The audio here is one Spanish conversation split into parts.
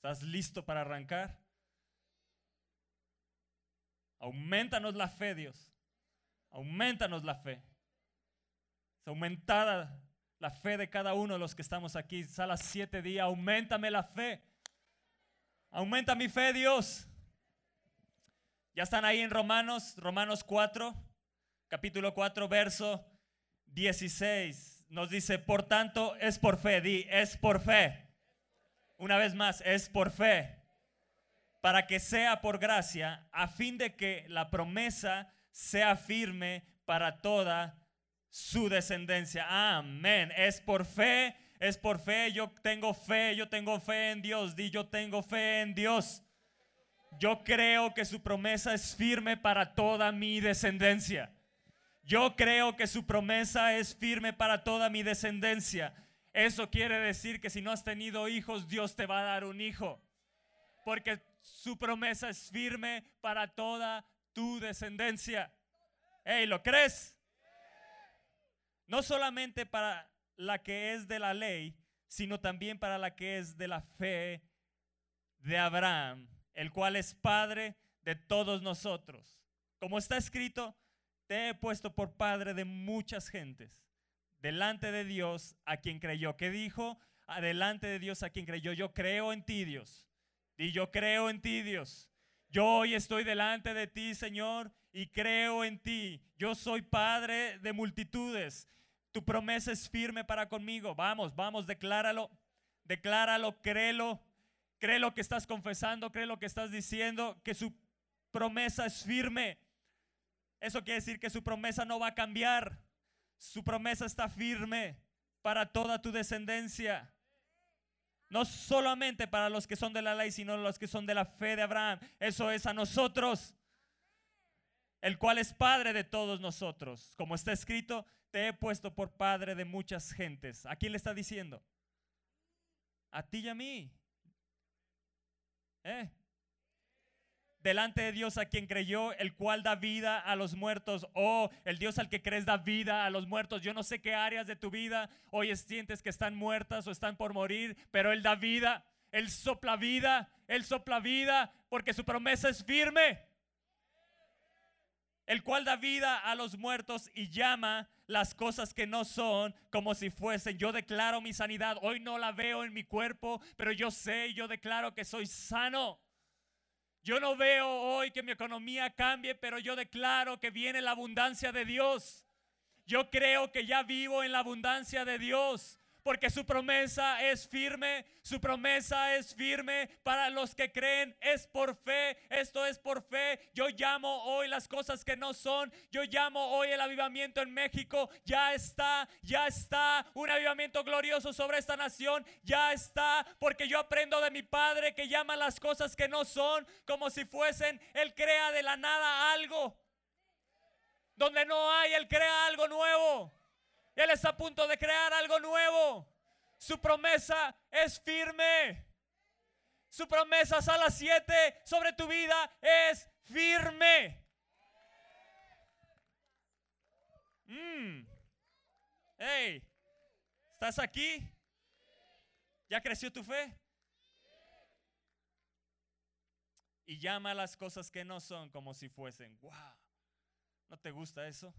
¿Estás listo para arrancar? Aumentanos la fe, Dios. Aumentanos la fe. Es aumentada la fe de cada uno de los que estamos aquí. Sala siete días. Aumentame la fe. Aumenta mi fe, Dios. Ya están ahí en Romanos, Romanos 4, capítulo 4, verso 16. Nos dice, por tanto, es por fe. Di, es por fe. Una vez más, es por fe. Para que sea por gracia, a fin de que la promesa sea firme para toda su descendencia. Amén. Es por fe, es por fe. Yo tengo fe, yo tengo fe en Dios. Di, yo tengo fe en Dios. Yo creo que su promesa es firme para toda mi descendencia. Yo creo que su promesa es firme para toda mi descendencia. Eso quiere decir que si no has tenido hijos, Dios te va a dar un hijo. Porque su promesa es firme para toda tu descendencia. Hey, ¿lo crees? No solamente para la que es de la ley, sino también para la que es de la fe de Abraham, el cual es Padre de todos nosotros. Como está escrito, te he puesto por Padre de muchas gentes, delante de Dios a quien creyó. ¿Qué dijo? Adelante de Dios a quien creyó. Yo creo en ti, Dios. Y yo creo en ti, Dios. Yo hoy estoy delante de ti, Señor, y creo en ti. Yo soy Padre de multitudes. Tu promesa es firme para conmigo. Vamos, vamos, decláralo. Decláralo, créelo. Cree lo que estás confesando, cree lo que estás diciendo, que su promesa es firme. Eso quiere decir que su promesa no va a cambiar. Su promesa está firme para toda tu descendencia. No solamente para los que son de la ley, sino los que son de la fe de Abraham. Eso es a nosotros, el cual es Padre de todos nosotros. Como está escrito, te he puesto por Padre de muchas gentes. ¿A quién le está diciendo? A ti y a mí. ¿Eh? Delante de Dios a quien creyó, el cual da vida a los muertos. Oh, el Dios al que crees da vida a los muertos. Yo no sé qué áreas de tu vida hoy sientes que están muertas o están por morir, pero Él da vida. Él sopla vida. Él sopla vida porque su promesa es firme. El cual da vida a los muertos y llama las cosas que no son como si fuesen. Yo declaro mi sanidad. Hoy no la veo en mi cuerpo, pero yo sé, yo declaro que soy sano. Yo no veo hoy que mi economía cambie, pero yo declaro que viene la abundancia de Dios. Yo creo que ya vivo en la abundancia de Dios porque su promesa es firme, su promesa es firme para los que creen, es por fe, esto es por fe. Yo llamo hoy las cosas que no son, yo llamo hoy el avivamiento en México, ya está, ya está, un avivamiento glorioso sobre esta nación, ya está, porque yo aprendo de mi Padre que llama las cosas que no son como si fuesen, Él crea de la nada algo. Donde no hay, Él crea algo nuevo. Él está a punto de crear algo nuevo. Su promesa es firme. Su promesa a las 7 sobre tu vida es firme. Mm. Hey, ¿estás aquí? ¿Ya creció tu fe? Y llama a las cosas que no son como si fuesen. Wow. ¿No te gusta eso?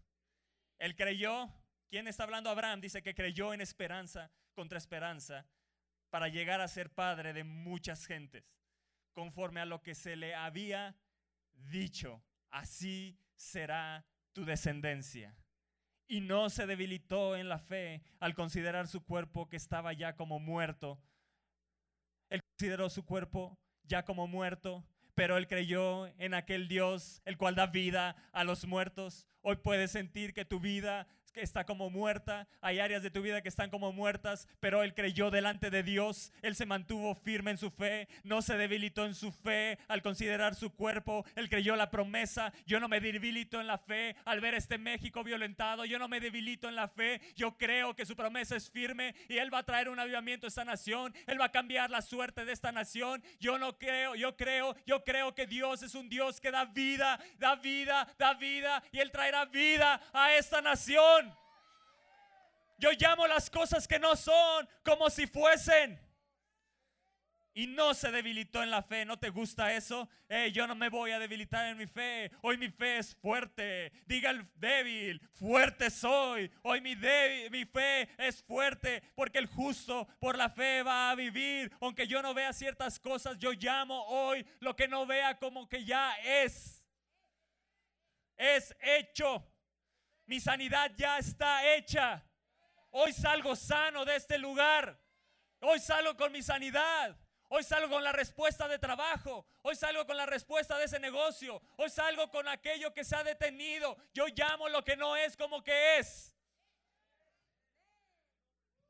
Él creyó ¿Quién está hablando? Abraham dice que creyó en esperanza contra esperanza para llegar a ser padre de muchas gentes, conforme a lo que se le había dicho. Así será tu descendencia. Y no se debilitó en la fe al considerar su cuerpo que estaba ya como muerto. Él consideró su cuerpo ya como muerto, pero él creyó en aquel Dios, el cual da vida a los muertos. Hoy puedes sentir que tu vida que está como muerta, hay áreas de tu vida que están como muertas, pero él creyó delante de Dios, él se mantuvo firme en su fe, no se debilitó en su fe al considerar su cuerpo, él creyó la promesa, yo no me debilito en la fe al ver este México violentado, yo no me debilito en la fe, yo creo que su promesa es firme y él va a traer un avivamiento a esta nación, él va a cambiar la suerte de esta nación, yo no creo, yo creo, yo creo que Dios es un Dios que da vida, da vida, da vida y él traerá vida a esta nación. Yo llamo las cosas que no son como si fuesen. y no se debilitó en la fe. ¿No te gusta eso? yo no me voy a debilitar en mi fe. Hoy mi fe es fuerte. Diga el débil, fuerte soy. Hoy mi, fe es fuerte porque el justo por la fe va a vivir. Aunque yo no vea ciertas cosas, yo llamo hoy lo que no vea como que ya es. Es hecho. Mi sanidad ya está hecha. Hoy salgo sano de este lugar. Hoy salgo con mi sanidad. Hoy salgo con la respuesta de trabajo. Hoy salgo con la respuesta de ese negocio. Hoy salgo con aquello que se ha detenido. Yo llamo lo que no es como que es.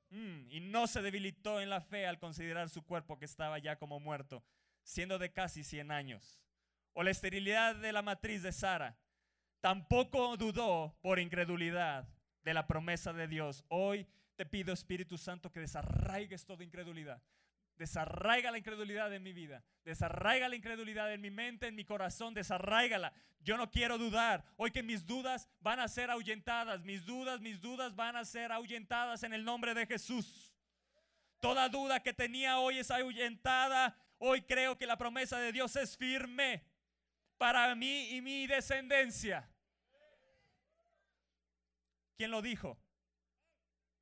Mm, y no se debilitó en la fe al considerar su cuerpo que estaba ya como muerto, siendo de casi 100 años. O la esterilidad de la matriz de Sara. Tampoco dudó por incredulidad de la promesa de Dios. Hoy te pido, Espíritu Santo, que desarraigues toda incredulidad. Desarraiga la incredulidad en mi vida. Desarraiga la incredulidad en mi mente, en mi corazón. Desarraigala. Yo no quiero dudar. Hoy que mis dudas van a ser ahuyentadas. Mis dudas, mis dudas van a ser ahuyentadas en el nombre de Jesús. Toda duda que tenía hoy es ahuyentada. Hoy creo que la promesa de Dios es firme para mí y mi descendencia. ¿Quién lo dijo?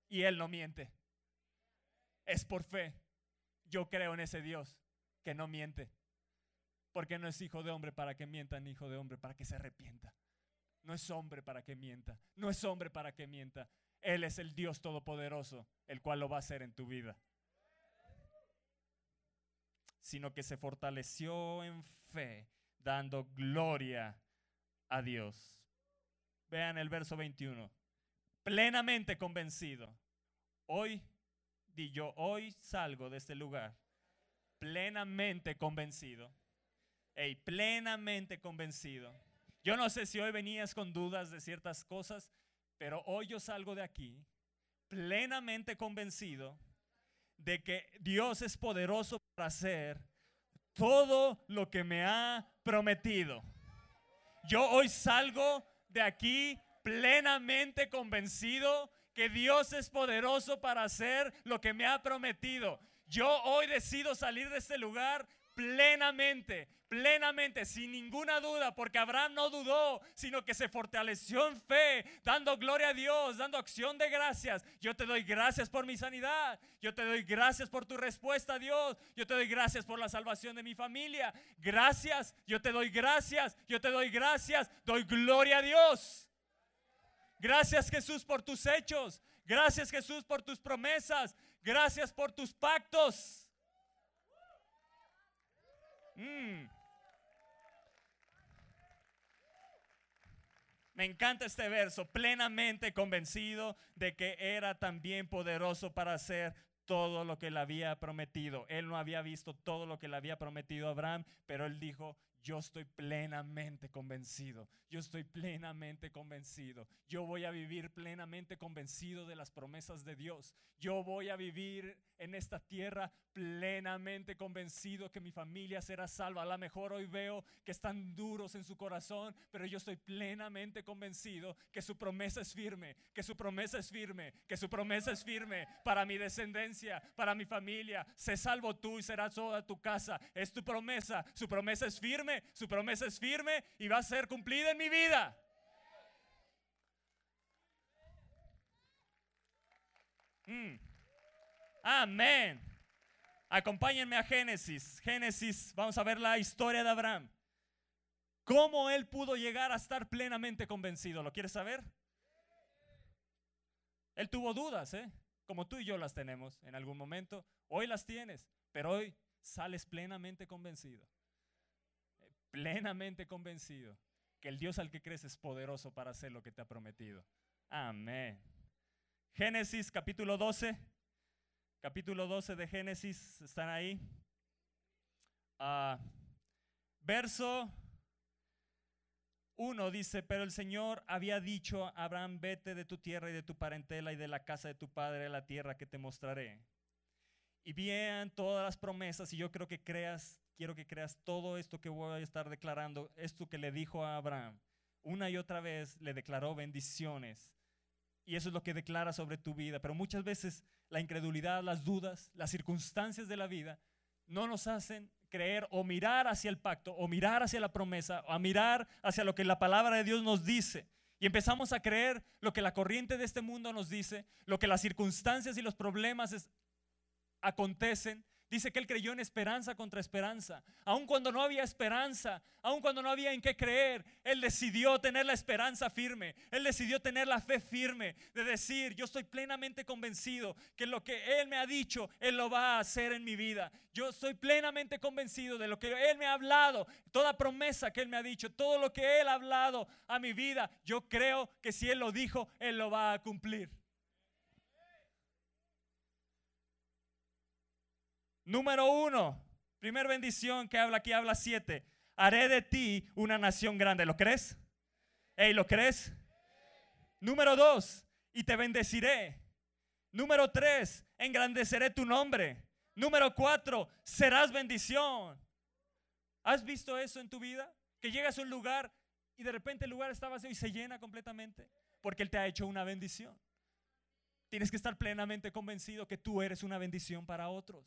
Y Él no miente. Es por fe. Yo creo en ese Dios que no miente. Porque no es hijo de hombre para que mienta, ni hijo de hombre para que se arrepienta. No es hombre para que mienta. No es hombre para que mienta. Él es el Dios todopoderoso, el cual lo va a hacer en tu vida. Sino que se fortaleció en fe, dando gloria a Dios. Vean el verso 21. Plenamente convencido. Hoy y yo hoy salgo de este lugar plenamente convencido. Hey, plenamente convencido. Yo no sé si hoy venías con dudas de ciertas cosas, pero hoy yo salgo de aquí plenamente convencido de que Dios es poderoso para hacer todo lo que me ha prometido. Yo hoy salgo de aquí plenamente convencido que Dios es poderoso para hacer lo que me ha prometido. Yo hoy decido salir de este lugar plenamente, plenamente, sin ninguna duda, porque Abraham no dudó, sino que se fortaleció en fe, dando gloria a Dios, dando acción de gracias. Yo te doy gracias por mi sanidad, yo te doy gracias por tu respuesta, Dios, yo te doy gracias por la salvación de mi familia. Gracias, yo te doy gracias, yo te doy gracias, doy gloria a Dios. Gracias Jesús por tus hechos. Gracias Jesús por tus promesas. Gracias por tus pactos. Mm. Me encanta este verso, plenamente convencido de que era también poderoso para hacer todo lo que le había prometido. Él no había visto todo lo que le había prometido a Abraham, pero él dijo, yo estoy plenamente convencido, yo estoy plenamente convencido, yo voy a vivir plenamente convencido de las promesas de Dios, yo voy a vivir en esta tierra plenamente convencido que mi familia será salva. A lo mejor hoy veo que están duros en su corazón, pero yo estoy plenamente convencido que su promesa es firme, que su promesa es firme, que su promesa es firme para mi descendencia, para mi familia. Se salvo tú y serás toda tu casa. Es tu promesa, su promesa es firme, su promesa es firme y va a ser cumplida en mi vida. Mm. Amén. Acompáñenme a Génesis. Génesis, vamos a ver la historia de Abraham. ¿Cómo él pudo llegar a estar plenamente convencido? ¿Lo quieres saber? Él tuvo dudas, ¿eh? Como tú y yo las tenemos en algún momento. Hoy las tienes, pero hoy sales plenamente convencido. Plenamente convencido que el Dios al que crees es poderoso para hacer lo que te ha prometido. Amén. Génesis capítulo 12 capítulo 12 de Génesis, ¿están ahí? Ah, verso 1 dice, pero el Señor había dicho a Abraham, vete de tu tierra y de tu parentela y de la casa de tu padre a la tierra que te mostraré. Y vean todas las promesas y yo creo que creas, quiero que creas todo esto que voy a estar declarando, esto que le dijo a Abraham. Una y otra vez le declaró bendiciones. Y eso es lo que declara sobre tu vida. Pero muchas veces la incredulidad, las dudas, las circunstancias de la vida no nos hacen creer o mirar hacia el pacto o mirar hacia la promesa o mirar hacia lo que la palabra de Dios nos dice. Y empezamos a creer lo que la corriente de este mundo nos dice, lo que las circunstancias y los problemas acontecen Dice que él creyó en esperanza contra esperanza. Aun cuando no había esperanza, aun cuando no había en qué creer, él decidió tener la esperanza firme. Él decidió tener la fe firme de decir, yo estoy plenamente convencido que lo que él me ha dicho, él lo va a hacer en mi vida. Yo estoy plenamente convencido de lo que él me ha hablado, toda promesa que él me ha dicho, todo lo que él ha hablado a mi vida. Yo creo que si él lo dijo, él lo va a cumplir. Número uno, primer bendición que habla aquí, habla siete. Haré de ti una nación grande. ¿Lo crees? Hey, ¿lo crees? Número dos, y te bendeciré. Número tres, engrandeceré tu nombre. Número cuatro, serás bendición. ¿Has visto eso en tu vida? Que llegas a un lugar y de repente el lugar está vacío y se llena completamente porque Él te ha hecho una bendición. Tienes que estar plenamente convencido que tú eres una bendición para otros.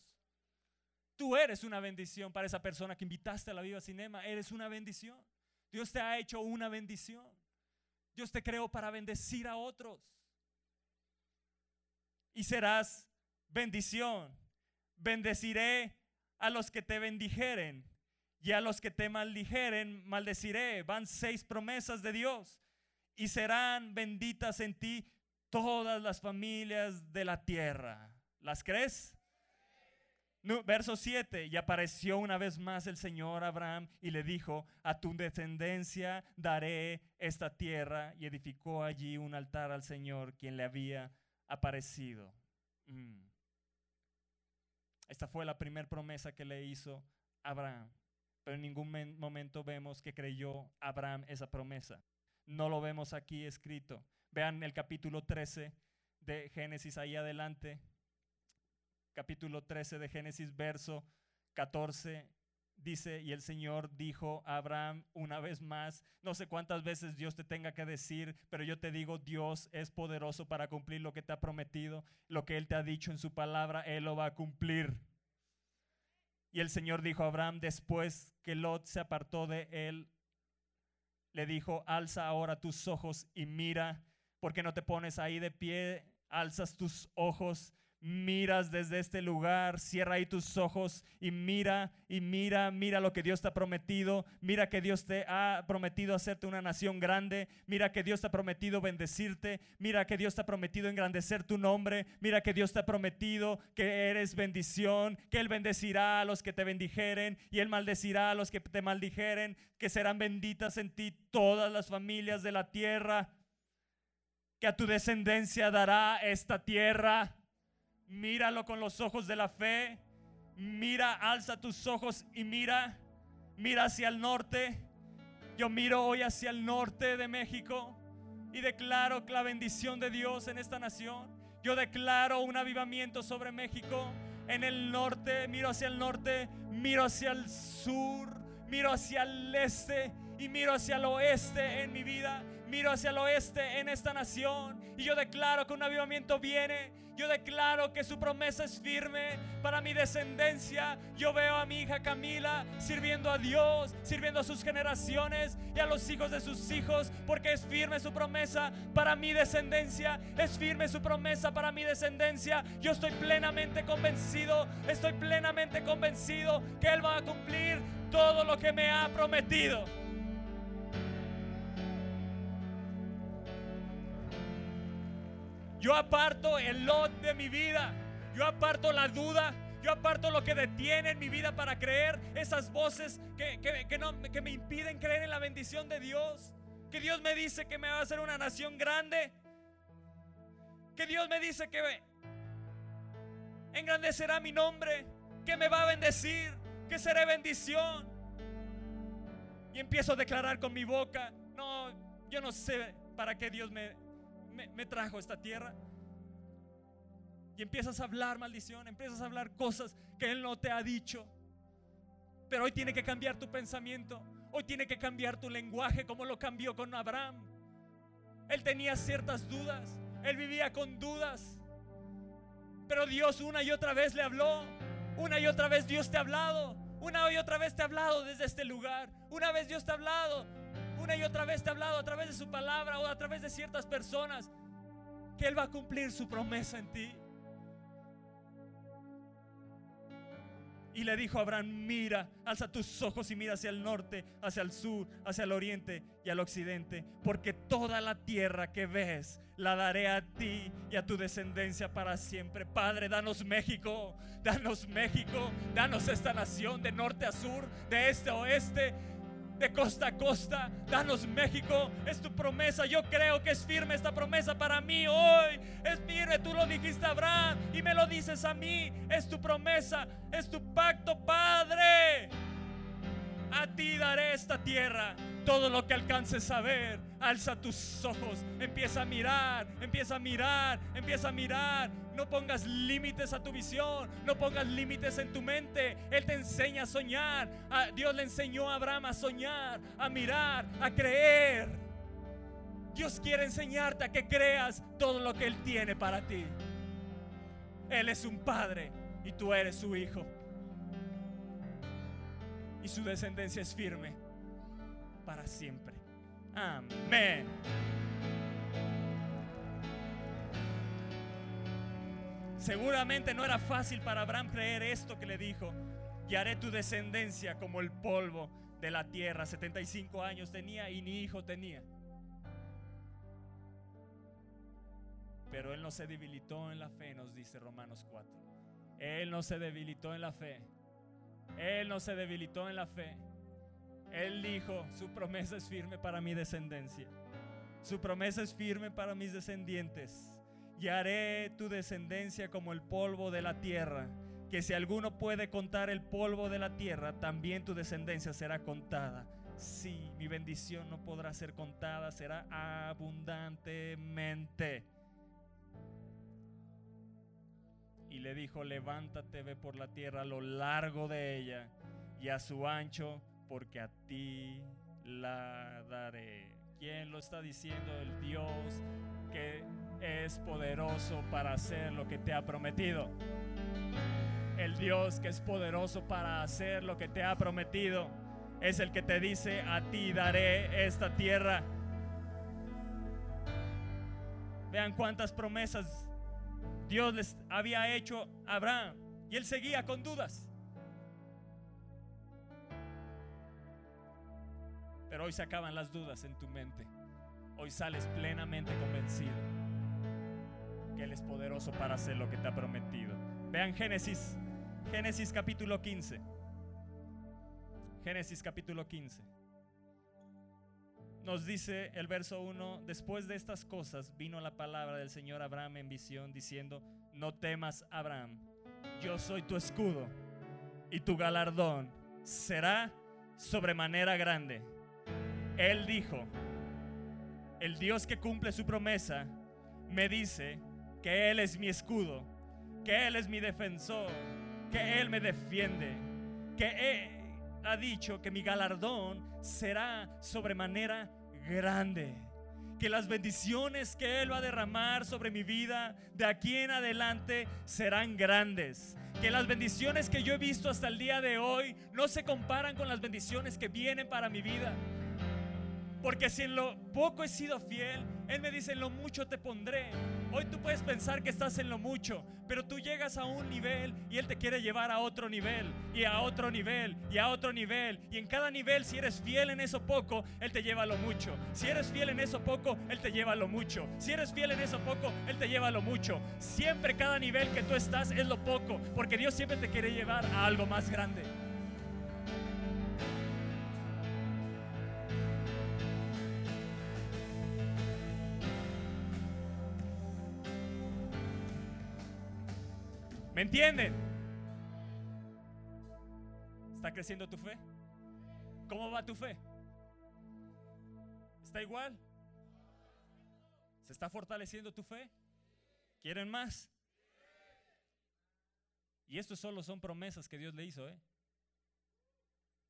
Tú eres una bendición para esa persona que invitaste a la Viva Cinema. Eres una bendición. Dios te ha hecho una bendición. Dios te creó para bendecir a otros. Y serás bendición. Bendeciré a los que te bendijeren y a los que te maldijeren, maldeciré. Van seis promesas de Dios. Y serán benditas en ti todas las familias de la tierra. ¿Las crees? Verso 7, y apareció una vez más el Señor Abraham y le dijo, a tu descendencia daré esta tierra, y edificó allí un altar al Señor, quien le había aparecido. Mm. Esta fue la primera promesa que le hizo Abraham, pero en ningún momento vemos que creyó Abraham esa promesa. No lo vemos aquí escrito. Vean el capítulo 13 de Génesis ahí adelante capítulo 13 de Génesis, verso 14, dice, y el Señor dijo a Abraham una vez más, no sé cuántas veces Dios te tenga que decir, pero yo te digo, Dios es poderoso para cumplir lo que te ha prometido, lo que Él te ha dicho en su palabra, Él lo va a cumplir. Y el Señor dijo a Abraham, después que Lot se apartó de él, le dijo, alza ahora tus ojos y mira, porque no te pones ahí de pie, alzas tus ojos miras desde este lugar, cierra ahí tus ojos y mira y mira, mira lo que Dios te ha prometido, mira que Dios te ha prometido hacerte una nación grande, mira que Dios te ha prometido bendecirte, mira que Dios te ha prometido engrandecer tu nombre, mira que Dios te ha prometido que eres bendición, que Él bendecirá a los que te bendijeren y Él maldecirá a los que te maldijeren, que serán benditas en ti todas las familias de la tierra, que a tu descendencia dará esta tierra Míralo con los ojos de la fe. Mira, alza tus ojos y mira. Mira hacia el norte. Yo miro hoy hacia el norte de México y declaro la bendición de Dios en esta nación. Yo declaro un avivamiento sobre México. En el norte, miro hacia el norte, miro hacia el sur, miro hacia el este y miro hacia el oeste en mi vida. Miro hacia el oeste en esta nación y yo declaro que un avivamiento viene yo declaro que su promesa es firme para mi descendencia. Yo veo a mi hija Camila sirviendo a Dios, sirviendo a sus generaciones y a los hijos de sus hijos, porque es firme su promesa para mi descendencia. Es firme su promesa para mi descendencia. Yo estoy plenamente convencido, estoy plenamente convencido que Él va a cumplir todo lo que me ha prometido. Yo aparto el lot de mi vida. Yo aparto la duda. Yo aparto lo que detiene en mi vida para creer. Esas voces que, que me impiden creer en la bendición de Dios. Que Dios me dice que me va a hacer una nación grande. Que Dios me dice que engrandecerá mi nombre. Que me va a bendecir. Que seré bendición. Y empiezo a declarar con mi boca. No, yo no sé para qué Dios me, me, trajo a esta tierra. Y empiezas a hablar maldición, empiezas a hablar cosas que Él no te ha dicho. Pero hoy tiene que cambiar tu pensamiento. Hoy tiene que cambiar tu lenguaje como lo cambió con Abraham. Él tenía ciertas dudas. Él vivía con dudas. Pero Dios una y otra vez le habló. Una y otra vez Dios te ha hablado. Una y otra vez te ha hablado desde este lugar. Una vez Dios te ha hablado. Una y otra vez te ha hablado a través de su palabra o a través de ciertas personas. Que Él va a cumplir su promesa en ti. Y le dijo a Abraham, mira, alza tus ojos y mira hacia el norte, hacia el sur, hacia el oriente y al occidente, porque toda la tierra que ves la daré a ti y a tu descendencia para siempre. Padre, danos México, danos México, danos esta nación de norte a sur, de este a oeste de costa a costa. Danos México, es tu promesa. Yo creo que es firme esta promesa para mí hoy. Es firme, tú lo dijiste a Abraham y me lo dices a mí. Es tu promesa, es tu pacto, Padre. A ti daré esta tierra. Todo lo que alcances a ver, alza tus ojos, empieza a mirar, empieza a mirar, empieza a mirar. No pongas límites a tu visión, no pongas límites en tu mente. Él te enseña a soñar. Dios le enseñó a Abraham a soñar, a mirar, a creer. Dios quiere enseñarte a que creas todo lo que Él tiene para ti. Él es un padre y tú eres su hijo. Y su descendencia es firme para siempre. Amén. Seguramente no era fácil para Abraham creer esto que le dijo. Y haré tu descendencia como el polvo de la tierra. 75 años tenía y ni hijo tenía. Pero él no se debilitó en la fe, nos dice Romanos 4. Él no se debilitó en la fe. Él no se debilitó en la fe. Él dijo, su promesa es firme para mi descendencia. Su promesa es firme para mis descendientes. Y haré tu descendencia como el polvo de la tierra. Que si alguno puede contar el polvo de la tierra, también tu descendencia será contada. Sí, mi bendición no podrá ser contada, será abundantemente. Y le dijo, levántate, ve por la tierra a lo largo de ella y a su ancho porque a ti la daré. ¿Quién lo está diciendo? El Dios que es poderoso para hacer lo que te ha prometido. El Dios que es poderoso para hacer lo que te ha prometido es el que te dice, a ti daré esta tierra. Vean cuántas promesas Dios les había hecho a Abraham y él seguía con dudas. Pero hoy se acaban las dudas en tu mente. Hoy sales plenamente convencido que Él es poderoso para hacer lo que te ha prometido. Vean Génesis, Génesis capítulo 15. Génesis capítulo 15. Nos dice el verso 1, después de estas cosas vino la palabra del Señor Abraham en visión diciendo, no temas Abraham, yo soy tu escudo y tu galardón será sobremanera grande. Él dijo, el Dios que cumple su promesa me dice que Él es mi escudo, que Él es mi defensor, que Él me defiende, que ha dicho que mi galardón será sobremanera grande, que las bendiciones que Él va a derramar sobre mi vida de aquí en adelante serán grandes, que las bendiciones que yo he visto hasta el día de hoy no se comparan con las bendiciones que vienen para mi vida. Porque si en lo poco he sido fiel, Él me dice, en lo mucho te pondré. Hoy tú puedes pensar que estás en lo mucho, pero tú llegas a un nivel y Él te quiere llevar a otro nivel, y a otro nivel, y a otro nivel. Y en cada nivel, si eres fiel en eso poco, Él te lleva a lo mucho. Si eres fiel en eso poco, Él te lleva a lo mucho. Si eres fiel en eso poco, Él te lleva a lo mucho. Siempre cada nivel que tú estás es lo poco, porque Dios siempre te quiere llevar a algo más grande. ¿Me entienden? ¿Está creciendo tu fe? ¿Cómo va tu fe? ¿Está igual? ¿Se está fortaleciendo tu fe? ¿Quieren más? Y esto solo son promesas que Dios le hizo, ¿eh?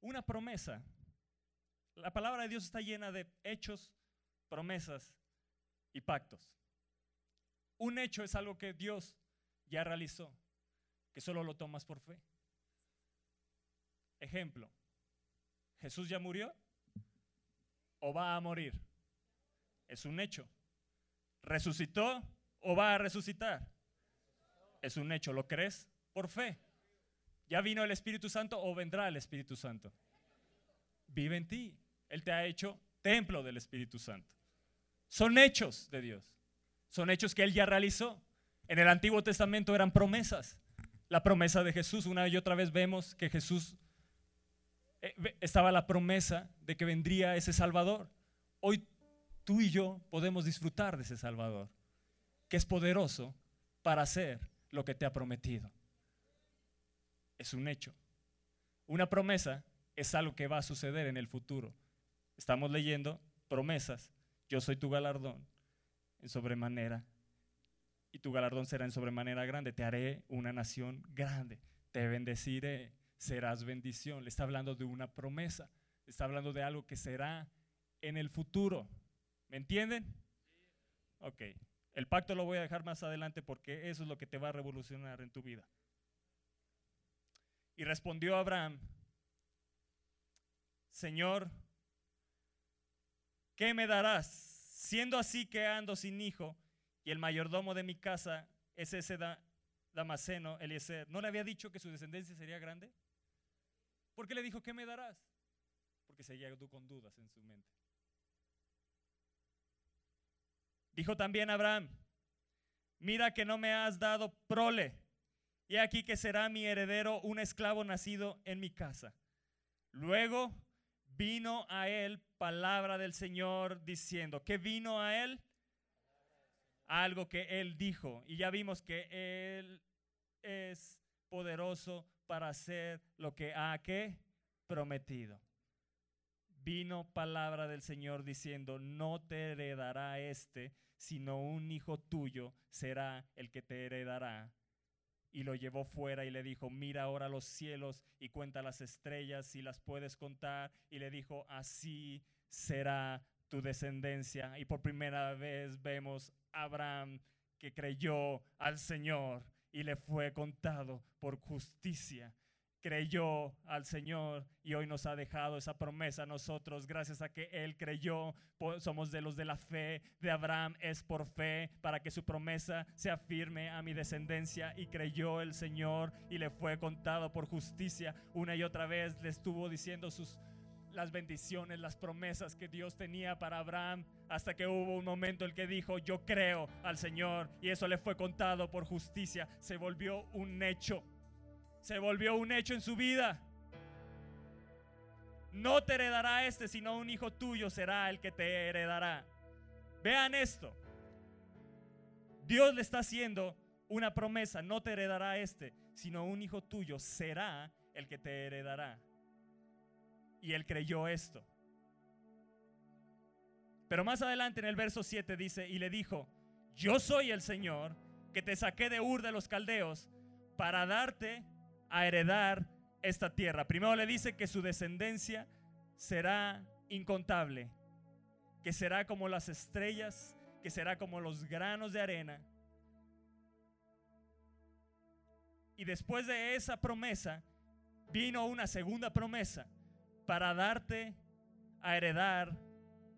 Una promesa. La palabra de Dios está llena de hechos, promesas y pactos. Un hecho es algo que Dios ya realizó que solo lo tomas por fe. Ejemplo, ¿Jesús ya murió o va a morir? Es un hecho. ¿Resucitó o va a resucitar? Es un hecho. ¿Lo crees? Por fe. ¿Ya vino el Espíritu Santo o vendrá el Espíritu Santo? Vive en ti. Él te ha hecho templo del Espíritu Santo. Son hechos de Dios. Son hechos que Él ya realizó. En el Antiguo Testamento eran promesas. La promesa de Jesús, una y otra vez vemos que Jesús eh, estaba la promesa de que vendría ese Salvador. Hoy tú y yo podemos disfrutar de ese Salvador, que es poderoso para hacer lo que te ha prometido. Es un hecho. Una promesa es algo que va a suceder en el futuro. Estamos leyendo promesas. Yo soy tu galardón en sobremanera y tu galardón será en sobremanera grande. Te haré una nación grande, te bendeciré, serás bendición. Le está hablando de una promesa, le está hablando de algo que será en el futuro. ¿Me entienden? Ok, el pacto lo voy a dejar más adelante porque eso es lo que te va a revolucionar en tu vida. Y respondió Abraham, Señor, ¿qué me darás? Siendo así que ando sin hijo y el mayordomo de mi casa es ese Damaseno, Eliezer, ¿no le había dicho que su descendencia sería grande? ¿Por qué le dijo, ¿qué me darás? Porque seguía tú con dudas en su mente. Dijo también Abraham, mira que no me has dado prole, y aquí que será mi heredero un esclavo nacido en mi casa. Luego vino a él palabra del Señor diciendo, ¿qué vino a él? Algo que Él dijo. Y ya vimos que Él es poderoso para hacer lo que ha prometido. Vino palabra del Señor diciendo, no te heredará este, sino un hijo tuyo será el que te heredará. Y lo llevó fuera y le dijo, mira ahora los cielos y cuenta las estrellas si las puedes contar. Y le dijo, así será tu descendencia. Y por primera vez vemos Abraham que creyó al Señor y le fue contado por justicia. Creyó al Señor y hoy nos ha dejado esa promesa a nosotros gracias a que Él creyó. Somos de los de la fe de Abraham, es por fe para que su promesa se afirme a mi descendencia y creyó el Señor y le fue contado por justicia. Una y otra vez le estuvo diciendo sus, las bendiciones, las promesas que Dios tenía para Abraham, hasta que hubo un momento en que dijo, yo creo al Señor, y eso le fue contado por justicia, se volvió un hecho, se volvió un hecho en su vida. No te heredará este, sino un hijo tuyo será el que te heredará. Vean esto. Dios le está haciendo una promesa, no te heredará este, sino un hijo tuyo será el que te heredará. Y él creyó esto. Pero más adelante en el verso 7 dice, y le dijo, yo soy el Señor que te saqué de Ur de los Caldeos para darte a heredar esta tierra. Primero le dice que su descendencia será incontable, que será como las estrellas, que será como los granos de arena. Y después de esa promesa vino una segunda promesa para darte a heredar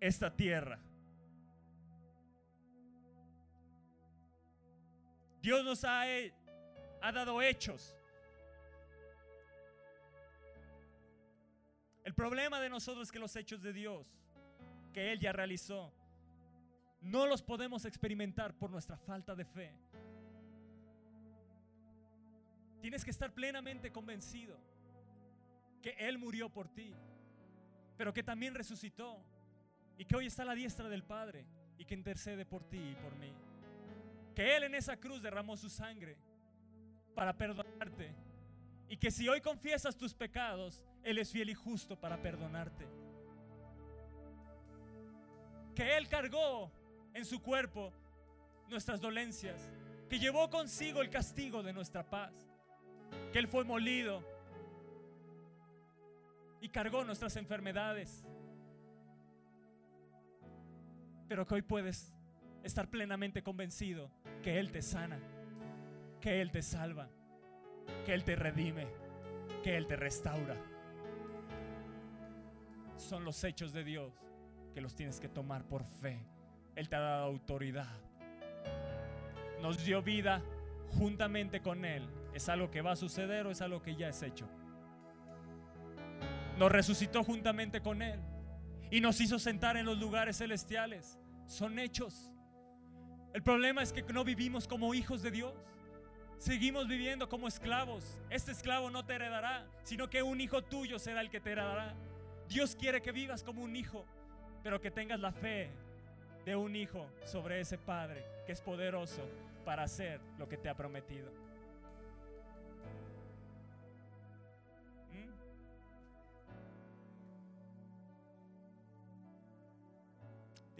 esta tierra. Dios nos ha, ha dado hechos. El problema de nosotros es que los hechos de Dios, que Él ya realizó, no los podemos experimentar por nuestra falta de fe. Tienes que estar plenamente convencido que Él murió por ti, pero que también resucitó y que hoy está a la diestra del Padre y que intercede por ti y por mí. Que Él en esa cruz derramó su sangre para perdonarte y que si hoy confiesas tus pecados, Él es fiel y justo para perdonarte. Que Él cargó en su cuerpo nuestras dolencias, que llevó consigo el castigo de nuestra paz, que Él fue molido y cargó nuestras enfermedades. Pero que hoy puedes estar plenamente convencido que Él te sana, que Él te salva, que Él te redime, que Él te restaura. son los hechos de Dios que los tienes que tomar por fe. Él te ha dado autoridad. Nos dio vida juntamente con Él. ¿Es algo que va a suceder o es algo que ya es hecho? Nos resucitó juntamente con Él y nos hizo sentar en los lugares celestiales. Son hechos. El problema es que no vivimos como hijos de Dios. Seguimos viviendo como esclavos. Este esclavo no te heredará, sino que un hijo tuyo será el que te heredará. Dios quiere que vivas como un hijo, pero que tengas la fe de un hijo sobre ese padre que es poderoso para hacer lo que te ha prometido.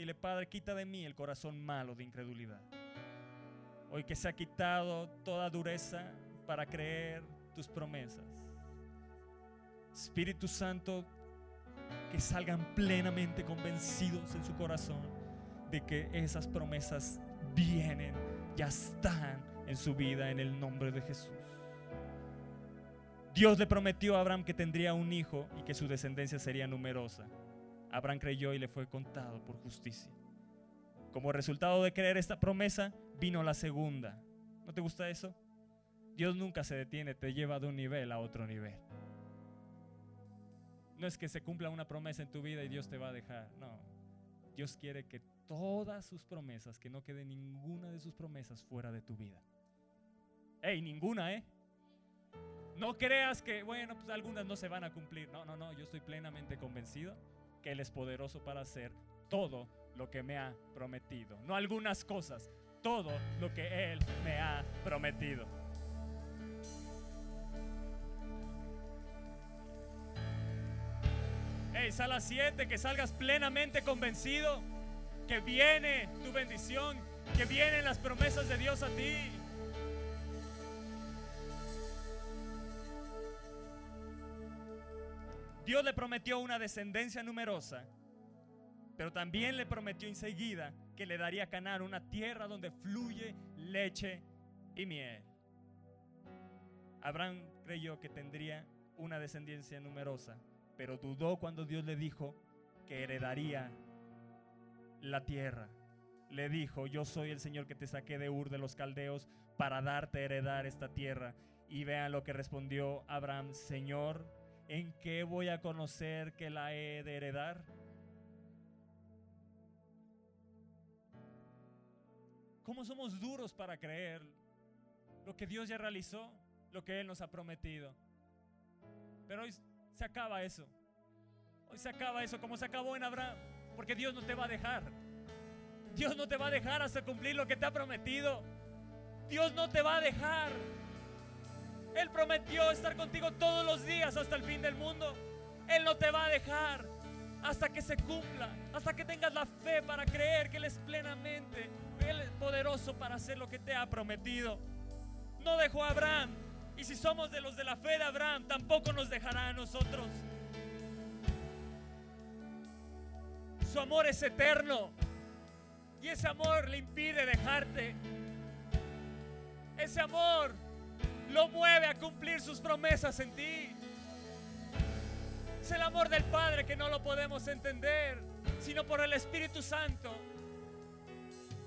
Dile, Padre, quita de mí el corazón malo de incredulidad. Hoy que se ha quitado toda dureza para creer tus promesas. Espíritu Santo, que salgan plenamente convencidos en su corazón de que esas promesas vienen, ya están en su vida en el nombre de Jesús. Dios le prometió a Abraham que tendría un hijo y que su descendencia sería numerosa. Abraham creyó y le fue contado por justicia. Como resultado de creer esta promesa, vino la segunda. ¿No te gusta eso? Dios nunca se detiene, te lleva de un nivel a otro nivel. No es que se cumpla una promesa en tu vida y Dios te va a dejar. No. Dios quiere que todas sus promesas, que no quede ninguna de sus promesas fuera de tu vida. Ey, ninguna, ¿eh? No creas que, bueno, pues algunas no se van a cumplir. No, no, no, yo estoy plenamente convencido que Él es poderoso para hacer todo lo que me ha prometido. No algunas cosas, todo lo que Él me ha prometido. Hey, sala 7, que salgas plenamente convencido que viene tu bendición, que vienen las promesas de Dios a ti. Dios le prometió una descendencia numerosa, pero también le prometió enseguida que le daría a Canaán una tierra donde fluye leche y miel. Abraham creyó que tendría una descendencia numerosa, pero dudó cuando Dios le dijo que heredaría la tierra. Le dijo, yo soy el Señor que te saqué de Ur de los Caldeos para darte a heredar esta tierra. Y vean lo que respondió Abraham, Señor, ¿en qué voy a conocer que la he de heredar? ¿Cómo somos duros para creer lo que Dios ya realizó, lo que Él nos ha prometido? Pero hoy se acaba eso. Hoy se acaba eso como se acabó en Abraham. Porque Dios no te va a dejar. Dios no te va a dejar hasta cumplir lo que te ha prometido. Dios no te va a dejar. Él prometió estar contigo todos los días hasta el fin del mundo. Él no te va a dejar hasta que se cumpla, hasta que tengas la fe para creer que Él es plenamente, poderoso para hacer lo que te ha prometido. No dejó a Abraham. Y si somos de los de la fe de Abraham, tampoco nos dejará a nosotros. Su amor es eterno. Y ese amor le impide dejarte. Ese amor lo mueve a cumplir sus promesas en ti. Es el amor del Padre que no lo podemos entender, sino por el Espíritu Santo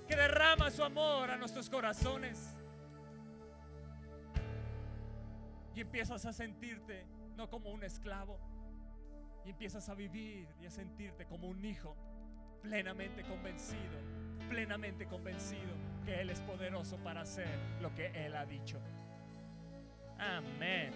que derrama su amor a nuestros corazones. Y empiezas a sentirte no como un esclavo, y empiezas a vivir y a sentirte como un hijo plenamente convencido, plenamente convencido que Él es poderoso para hacer lo que Él ha dicho. Amén.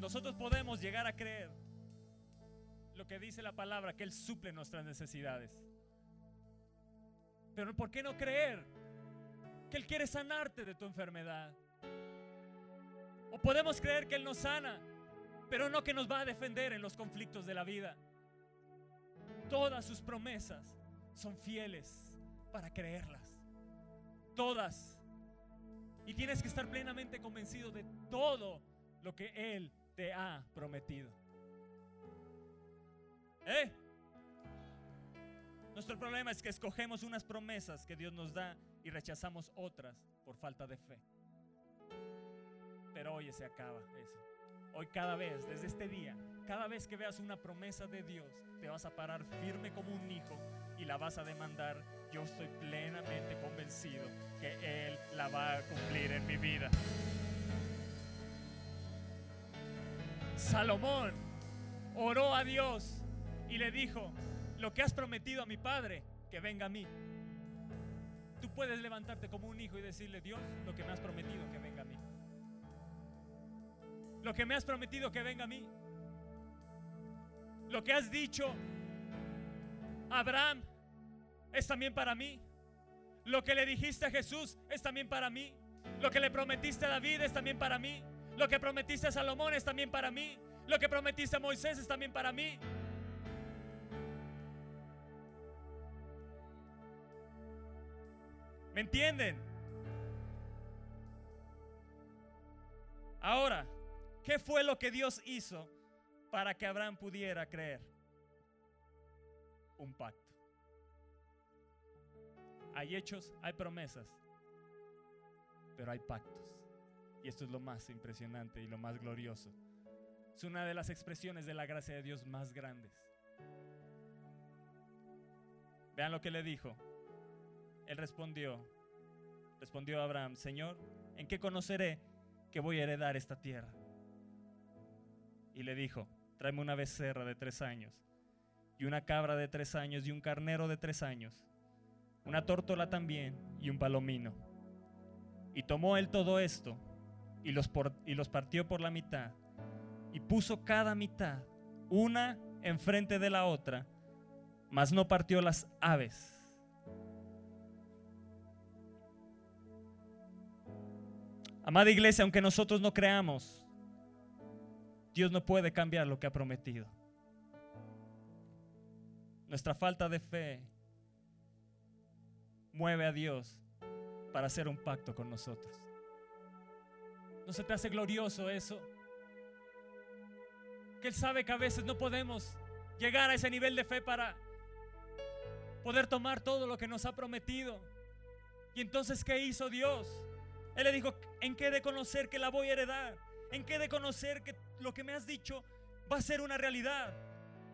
Nosotros podemos llegar a creer lo que dice la palabra, que Él suple nuestras necesidades. Pero ¿por qué no creer que Él quiere sanarte de tu enfermedad? O podemos creer que Él nos sana, pero no que nos va a defender en los conflictos de la vida. Todas sus promesas son fieles para creerlas. Todas. Y tienes que estar plenamente convencido de todo lo que Él te ha prometido. ¿Eh? Nuestro problema es que escogemos unas promesas que Dios nos da y rechazamos otras por falta de fe. Pero hoy se acaba eso. Hoy cada vez, desde este día, cada vez que veas una promesa de Dios, te vas a parar firme como un hijo y la vas a demandar. Yo estoy plenamente convencido que Él la va a cumplir en mi vida. Salomón oró a Dios y le dijo, lo que has prometido a mi padre, que venga a mí. Tú puedes levantarte como un hijo y decirle, Dios, lo que me has prometido, que venga a mí. Lo que me has prometido, que venga a mí. Lo que has dicho, Abraham, es también para mí. Lo que le dijiste a Jesús es también para mí. Lo que le prometiste a David es también para mí. Lo que prometiste a Salomón es también para mí. Lo que prometiste a Moisés es también para mí. ¿Me entienden? Ahora, ¿qué fue lo que Dios hizo para que Abraham pudiera creer? Un pacto. Hay hechos, hay promesas, pero hay pactos. Y esto es lo más impresionante y lo más glorioso. Es una de las expresiones de la gracia de Dios más grandes. Vean lo que le dijo. Él respondió, respondió Abraham, Señor, ¿en qué conoceré que voy a heredar esta tierra? Y le dijo, tráeme una becerra de tres años, y una cabra de tres años, y un carnero de tres años, una tórtola también, y un palomino. Y tomó él todo esto, y los, y los partió por la mitad, y puso cada mitad, una enfrente de la otra, mas no partió las aves. Amada iglesia, aunque nosotros no creamos, Dios no puede cambiar lo que ha prometido. Nuestra falta de fe mueve a Dios para hacer un pacto con nosotros. ¿No se te hace glorioso eso? que Él sabe que a veces no podemos llegar a ese nivel de fe para poder tomar todo lo que nos ha prometido. Y entonces, ¿qué hizo Dios? Él le dijo, ¿en qué de conocer que la voy a heredar? ¿En qué de conocer que lo que me has dicho va a ser una realidad?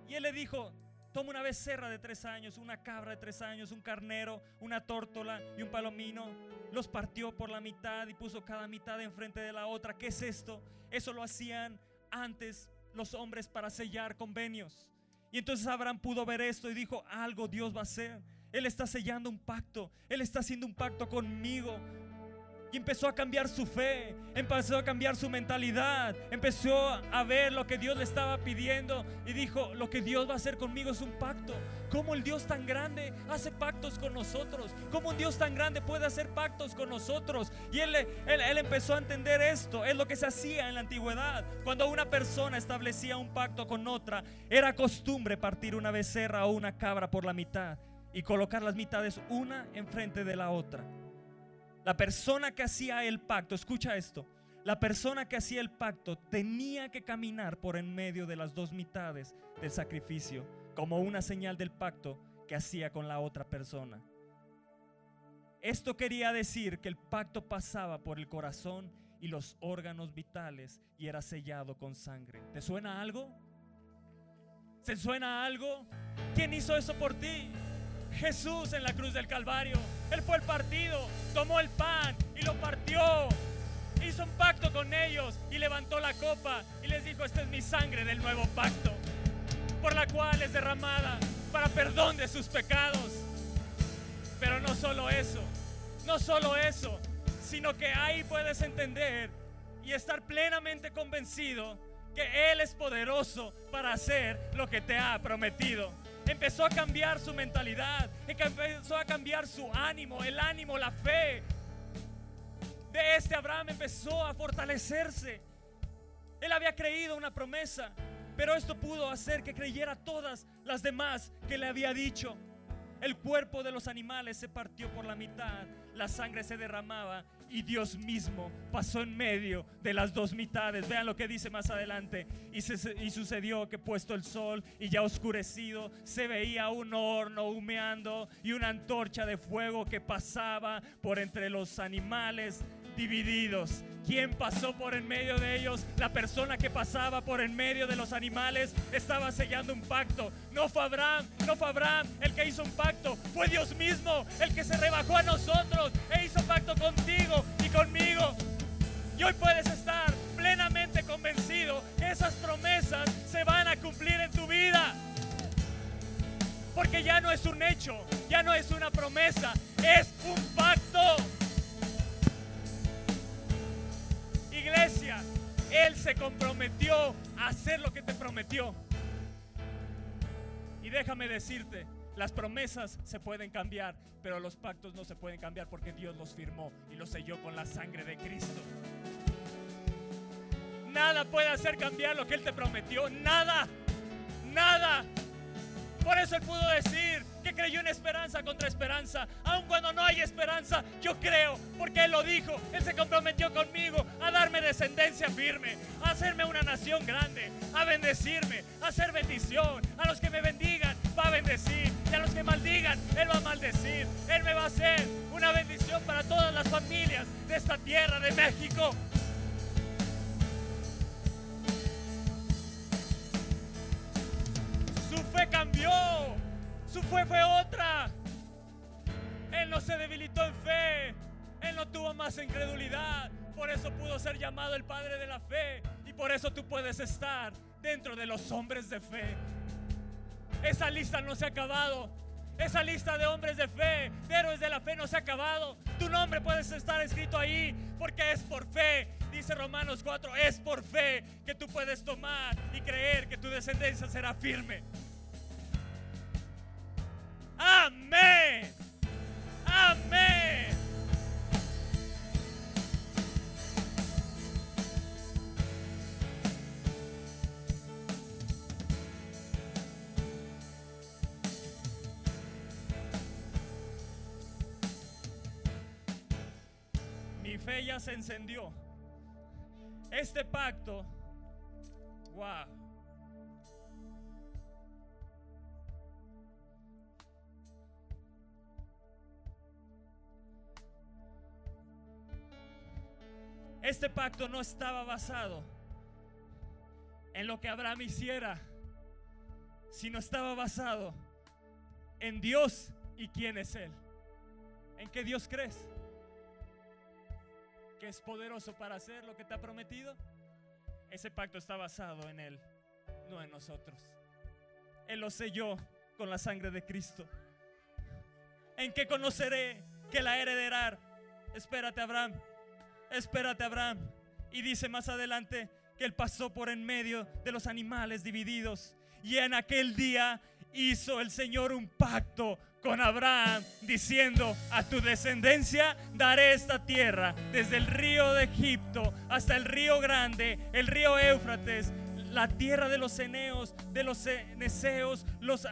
Y él le dijo, toma una becerra de tres años, una cabra de tres años, un carnero, una tórtola y un palomino. Los partió por la mitad y puso cada mitad enfrente de la otra. ¿Qué es esto? Eso lo hacían antes los hombres para sellar convenios. Y entonces Abraham pudo ver esto y dijo, algo Dios va a hacer. Él está sellando un pacto. Él está haciendo un pacto conmigo. Y empezó a cambiar su fe, empezó a cambiar su mentalidad, empezó a ver lo que Dios le estaba pidiendo y dijo, lo que Dios va a hacer conmigo es un pacto. ¿Cómo el Dios tan grande hace pactos con nosotros? ¿Cómo un Dios tan grande puede hacer pactos con nosotros? Y él, él, él empezó a entender esto, es lo que se hacía en la antigüedad. Cuando una persona establecía un pacto con otra, era costumbre partir una becerra o una cabra por la mitad y colocar las mitades una enfrente de la otra. La persona que hacía el pacto, escucha esto, la persona que hacía el pacto tenía que caminar por en medio de las dos mitades del sacrificio, como una señal del pacto que hacía con la otra persona. Esto quería decir que el pacto pasaba por el corazón y los órganos vitales y era sellado con sangre. ¿Te suena algo? ¿Se suena algo? ¿Quién hizo eso por ti? Jesús en la cruz del Calvario. Él fue el partido, tomó el pan y lo partió. Hizo un pacto con ellos y levantó la copa y les dijo, esta es mi sangre del nuevo pacto, por la cual es derramada para perdón de sus pecados. Pero no solo eso, no solo eso, sino que ahí puedes entender y estar plenamente convencido que Él es poderoso para hacer lo que te ha prometido empezó a cambiar su mentalidad, empezó a cambiar su ánimo, el ánimo, la fe de este Abraham empezó a fortalecerse. Él había creído una promesa, pero esto pudo hacer que creyera todas las demás que le había dicho. El cuerpo de los animales se partió por la mitad, la sangre se derramaba y Dios mismo pasó en medio de las dos mitades. Vean lo que dice más adelante. Y, y, sucedió que puesto el sol y ya oscurecido, se veía un horno humeando y una antorcha de fuego que pasaba por entre los animales divididos. ¿Quién pasó por en medio de ellos? La persona que pasaba por en medio de los animales estaba sellando un pacto. No fue Abraham, no fue Abraham el que hizo un pacto. Fue Dios mismo el que se rebajó a nosotros e hizo pacto contigo y conmigo. Y hoy puedes estar plenamente convencido que esas promesas se van a cumplir en tu vida. Porque ya no es un hecho, ya no es una promesa, es un pacto. Iglesia, Él se comprometió a hacer lo que te prometió. Y déjame decirte, las promesas se pueden cambiar, pero los pactos no se pueden cambiar porque Dios los firmó y los selló con la sangre de Cristo. Nada puede hacer cambiar lo que Él te prometió. Nada. Nada. Por eso Él pudo decir, creyó en esperanza contra esperanza. Aun cuando no hay esperanza, yo creo, porque Él lo dijo. Él se comprometió conmigo a darme descendencia firme, a hacerme una nación grande, a bendecirme, a hacer bendición. A los que me bendigan, va a bendecir. Y a los que maldigan, Él va a maldecir. Él me va a hacer una bendición para todas las familias de esta tierra de México. Su fe cambió. Su fe fue otra. Él no se debilitó en fe. Él no tuvo más incredulidad. Por eso pudo ser llamado el Padre de la Fe. Y por eso tú puedes estar dentro de los hombres de fe. Esa lista no se ha acabado. Esa lista de hombres de fe, de héroes de la fe no se ha acabado. Tu nombre puede estar escrito ahí porque es por fe. Dice Romanos 4, es por fe que tú puedes tomar y creer que tu descendencia será firme. Amén. Amén. Mi fe ya se encendió. Este pacto. Este pacto no estaba basado en lo que Abraham hiciera, sino estaba basado en Dios y quién es Él. ¿En qué Dios crees? ¿Que es poderoso para hacer lo que te ha prometido? Ese pacto está basado en Él, no en nosotros. Él lo selló con la sangre de Cristo. ¿En qué conoceré que la heredará? Espérate, Abraham espérate Abraham. Y dice más adelante que él pasó por en medio de los animales divididos. Y en aquel día hizo el Señor un pacto con Abraham, diciendo, a tu descendencia daré esta tierra, desde el río de Egipto hasta el río grande, el río Éufrates, la tierra de los Eneos, de los Neseos, los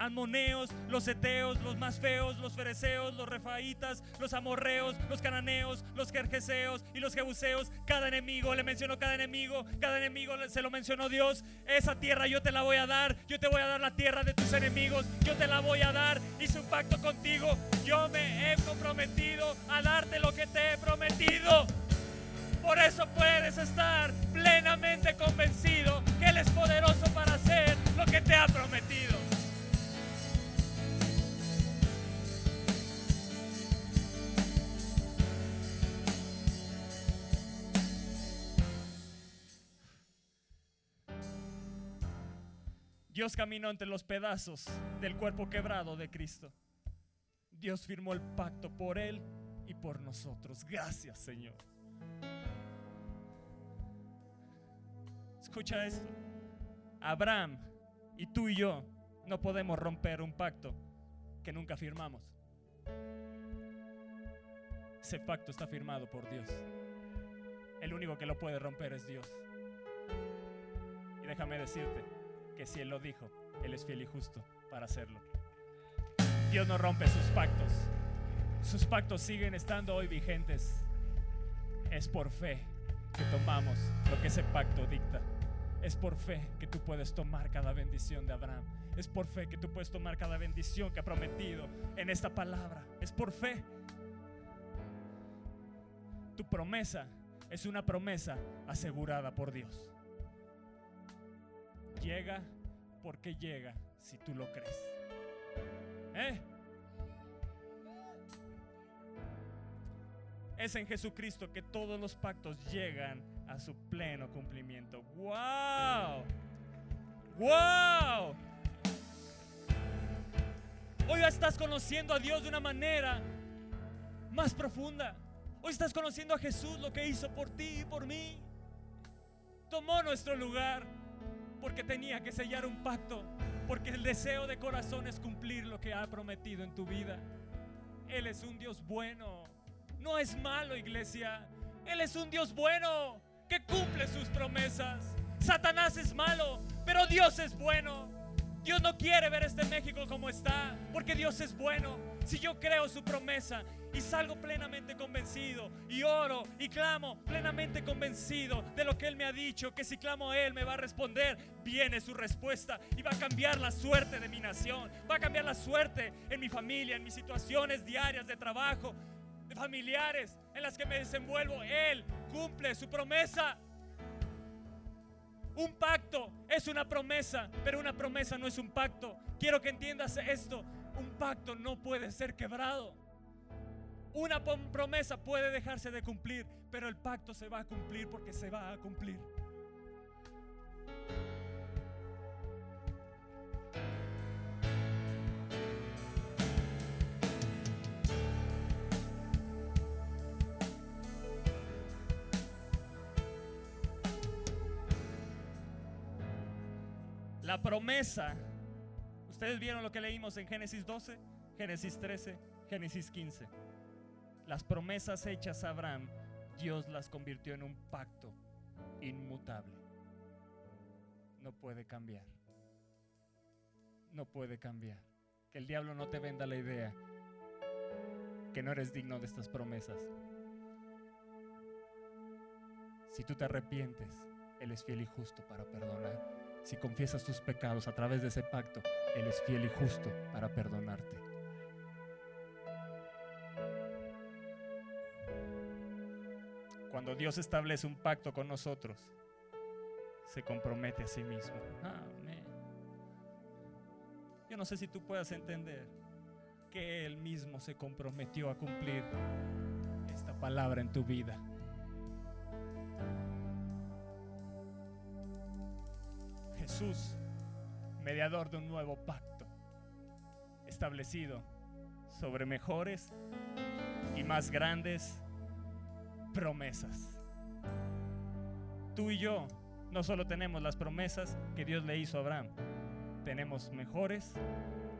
Almoneos, los eteos, los más feos, los fereceos, los refaitas, los amorreos, los cananeos, los jerjeseos y los jebuseos. Cada enemigo le mencionó cada enemigo, cada enemigo se lo mencionó Dios. Esa tierra yo te la voy a dar, yo te voy a dar la tierra de tus enemigos, yo te la voy a dar. Hice un pacto contigo, yo me he comprometido a darte lo que te he prometido. Por eso puedes estar plenamente convencido que Él es poderoso para hacer lo que te ha prometido. Dios caminó entre los pedazos del cuerpo quebrado de Cristo. Dios firmó el pacto por Él y por nosotros. Gracias Señor. Escucha esto. Abraham y tú y yo no podemos romper un pacto que nunca firmamos. Ese pacto está firmado por Dios. El único que lo puede romper es Dios. Y déjame decirte, si Él lo dijo, Él es fiel y justo para hacerlo. Dios no rompe sus pactos. Sus pactos siguen estando hoy vigentes. Es por fe que tomamos lo que ese pacto dicta. Es por fe que tú puedes tomar cada bendición de Abraham. Es por fe que tú puedes tomar cada bendición que ha prometido en esta palabra. Es por fe. Tu promesa es una promesa asegurada por Dios. Llega porque llega si tú lo crees. ¿Eh? Es en Jesucristo que todos los pactos llegan a su pleno cumplimiento. ¡Wow! ¡Wow! Hoy estás conociendo a Dios de una manera más profunda. Hoy estás conociendo a Jesús, lo que hizo por ti y por mí. Tomó nuestro lugar porque tenía que sellar un pacto, porque el deseo de corazón es cumplir lo que ha prometido en tu vida. Él es un Dios bueno, no es malo, iglesia. Él es un Dios bueno que cumple sus promesas. Satanás es malo, pero Dios es bueno. Dios no quiere ver este México como está, porque Dios es bueno. Si yo creo su promesa y salgo plenamente convencido y oro y clamo plenamente convencido de lo que Él me ha dicho, que si clamo a Él me va a responder, viene su respuesta y va a cambiar la suerte de mi nación, va a cambiar la suerte en mi familia, en mis situaciones diarias de trabajo, de familiares en las que me desenvuelvo. Él cumple su promesa. Un pacto es una promesa, pero una promesa no es un pacto. Quiero que entiendas esto. Un pacto no puede ser quebrado. Una promesa puede dejarse de cumplir, pero el pacto se va a cumplir porque se va a cumplir. La promesa, ustedes vieron lo que leímos en Génesis 12, Génesis 13, Génesis 15. Las promesas hechas a Abraham, Dios las convirtió en un pacto inmutable. No puede cambiar. No puede cambiar. Que el diablo no te venda la idea que no eres digno de estas promesas. Si tú te arrepientes, Él es fiel y justo para perdonar si confiesas tus pecados a través de ese pacto, Él es fiel y justo para perdonarte. Cuando Dios establece un pacto con nosotros, se compromete a sí mismo. Amén. Yo no sé si tú puedas entender que Él mismo se comprometió a cumplir esta palabra en tu vida. Jesús, mediador de un nuevo pacto, establecido sobre mejores y más grandes promesas. Tú y yo no solo tenemos las promesas que Dios le hizo a Abraham, tenemos mejores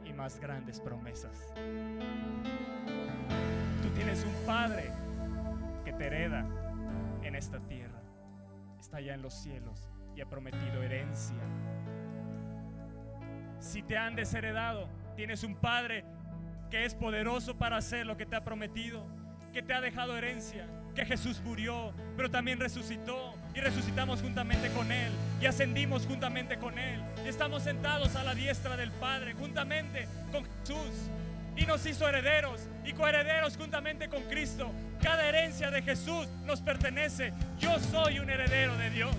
y más grandes promesas. Tú tienes un Padre que te hereda en esta tierra, está allá en los cielos y ha prometido herencia. Si te han desheredado, tienes un Padre que es poderoso para hacer lo que te ha prometido, que te ha dejado herencia, que Jesús murió, pero también resucitó y resucitamos juntamente con Él y ascendimos juntamente con Él y estamos sentados a la diestra del Padre juntamente con Jesús y nos hizo herederos y coherederos juntamente con Cristo. Cada herencia de Jesús nos pertenece. Yo soy un heredero de Dios.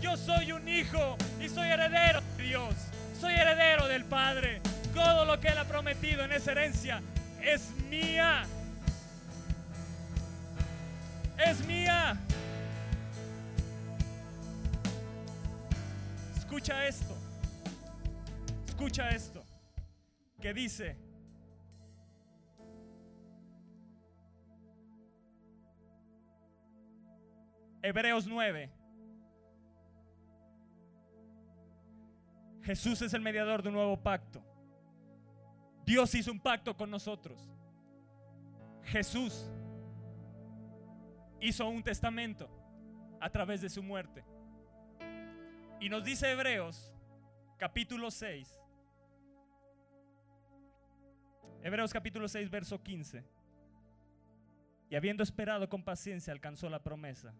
Yo soy un hijo y soy heredero de Dios. Soy heredero del Padre. Todo lo que Él ha prometido en esa herencia es mía. Es mía. Escucha esto. Escucha esto. Que dice, Hebreos 9, Jesús es el mediador de un nuevo pacto. Dios hizo un pacto con nosotros. Jesús hizo un testamento a través de su muerte. Y nos dice Hebreos capítulo 6. Hebreos capítulo 6, verso 15. Y habiendo esperado con paciencia, alcanzó la promesa,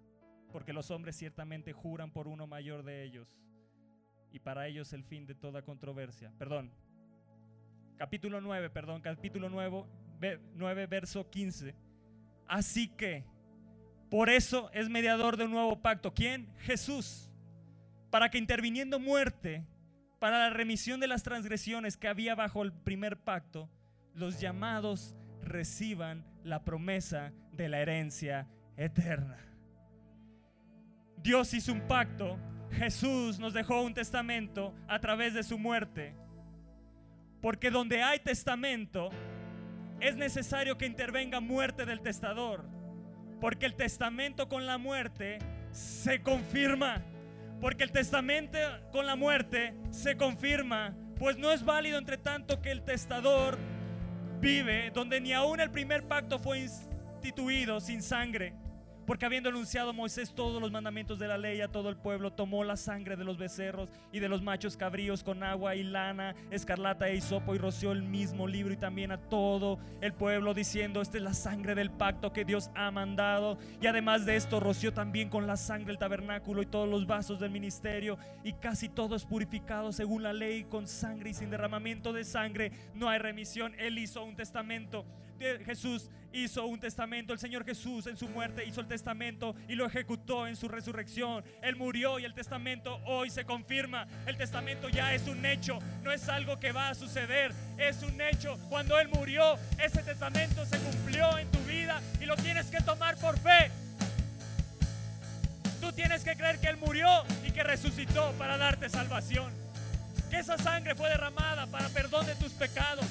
porque los hombres ciertamente juran por uno mayor de ellos, y para ellos el fin de toda controversia. Perdón, capítulo 9, perdón, capítulo 9, 9 verso 15. Así que, por eso es mediador de un nuevo pacto. ¿Quién? Jesús. Para que interviniendo muerte, para la remisión de las transgresiones que había bajo el primer pacto, los llamados reciban la promesa de la herencia eterna. Dios hizo un pacto, Jesús nos dejó un testamento a través de su muerte, porque donde hay testamento es necesario que intervenga muerte del testador, porque el testamento con la muerte se confirma, porque el testamento con la muerte se confirma, pues no es válido entre tanto que el testador vive donde ni aún el primer pacto fue instituido sin sangre. Porque habiendo anunciado Moisés todos los mandamientos de la ley a todo el pueblo, tomó la sangre de los becerros y de los machos cabríos con agua y lana, escarlata e hisopo y roció el mismo libro y también a todo el pueblo diciendo, esta es la sangre del pacto que Dios ha mandado. Y además de esto roció también con la sangre el tabernáculo y todos los vasos del ministerio y casi todo es purificado según la ley con sangre y sin derramamiento de sangre no hay remisión. Él hizo un testamento Jesús hizo un testamento, el Señor Jesús en su muerte hizo el testamento y lo ejecutó en su resurrección. Él murió y el testamento hoy se confirma. El testamento ya es un hecho, no es algo que va a suceder, es un hecho. Cuando Él murió, ese testamento se cumplió en tu vida y lo tienes que tomar por fe. Tú tienes que creer que Él murió y que resucitó para darte salvación. Que esa sangre fue derramada para perdón de tus pecados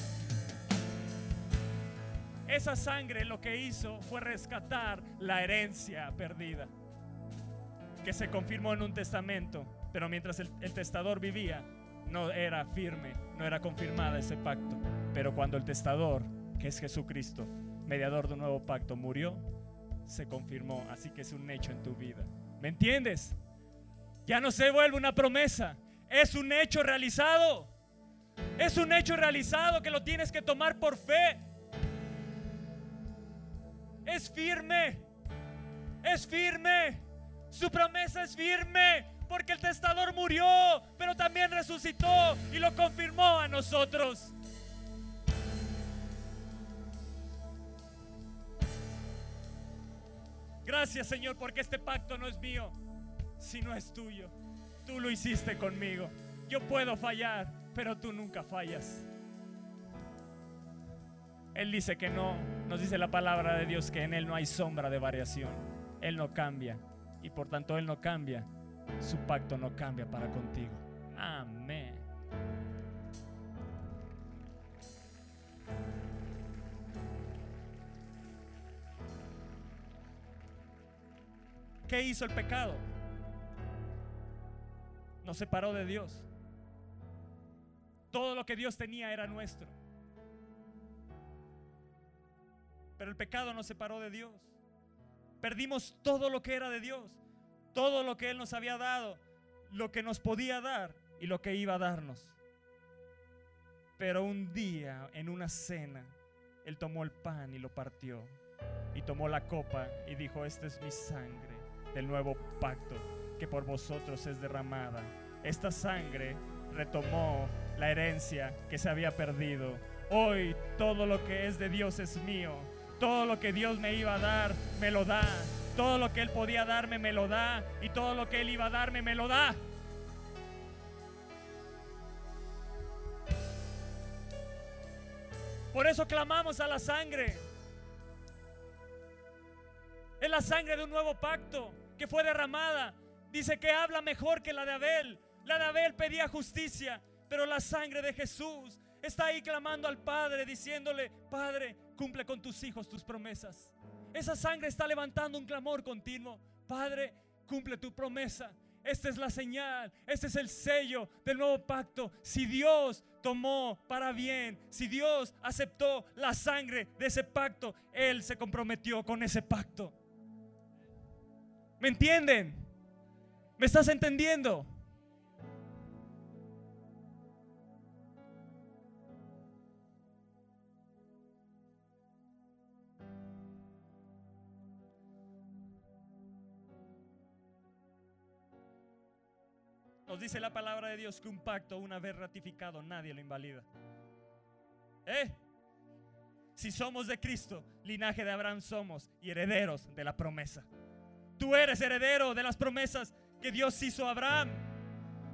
esa sangre lo que hizo fue rescatar la herencia perdida, que se confirmó en un testamento, pero mientras el, testador vivía, no era firme, no era confirmada ese pacto. Pero cuando el testador, que es Jesucristo, mediador de un nuevo pacto, murió, se confirmó. Así que es un hecho en tu vida. ¿Me entiendes? Ya no se vuelve una promesa, es un hecho realizado. Es un hecho realizado que lo tienes que tomar por fe es firme. Es firme. Su promesa es firme. Porque el testador murió, pero también resucitó y lo confirmó a nosotros. Gracias Señor porque este pacto no es mío, sino es tuyo. Tú lo hiciste conmigo. Yo puedo fallar, pero tú nunca fallas. Él dice que no, nos dice la palabra de Dios que en Él no hay sombra de variación. Él no cambia. Y por tanto Él no cambia. Su pacto no cambia para contigo. Amén. ¿Qué hizo el pecado? Nos separó de Dios. Todo lo que Dios tenía era nuestro. Pero el pecado nos separó de Dios. Perdimos todo lo que era de Dios, todo lo que Él nos había dado, lo que nos podía dar y lo que iba a darnos. Pero un día, en una cena, Él tomó el pan y lo partió. Y tomó la copa y dijo, esta es mi sangre del nuevo pacto que por vosotros es derramada. Esta sangre retomó la herencia que se había perdido. Hoy todo lo que es de Dios es mío todo lo que Dios me iba a dar, me lo da. Todo lo que Él podía darme, me lo da. Y todo lo que Él iba a darme, me lo da. Por eso clamamos a la sangre. Es la sangre de un nuevo pacto que fue derramada. Dice que habla mejor que la de Abel. La de Abel pedía justicia, pero la sangre de Jesús está ahí clamando al Padre, diciéndole, Padre, cumple con tus hijos tus promesas. Esa sangre está levantando un clamor continuo. Padre, cumple tu promesa. Esta es la señal, este es el sello del nuevo pacto. Si Dios tomó para bien, si Dios aceptó la sangre de ese pacto, Él se comprometió con ese pacto. ¿Me entienden? ¿Me estás entendiendo? Dice la palabra de Dios que un pacto una vez ratificado nadie lo invalida. ¿Eh? Si somos de Cristo, linaje de Abraham somos y herederos de la promesa. Tú eres heredero de las promesas que Dios hizo a Abraham.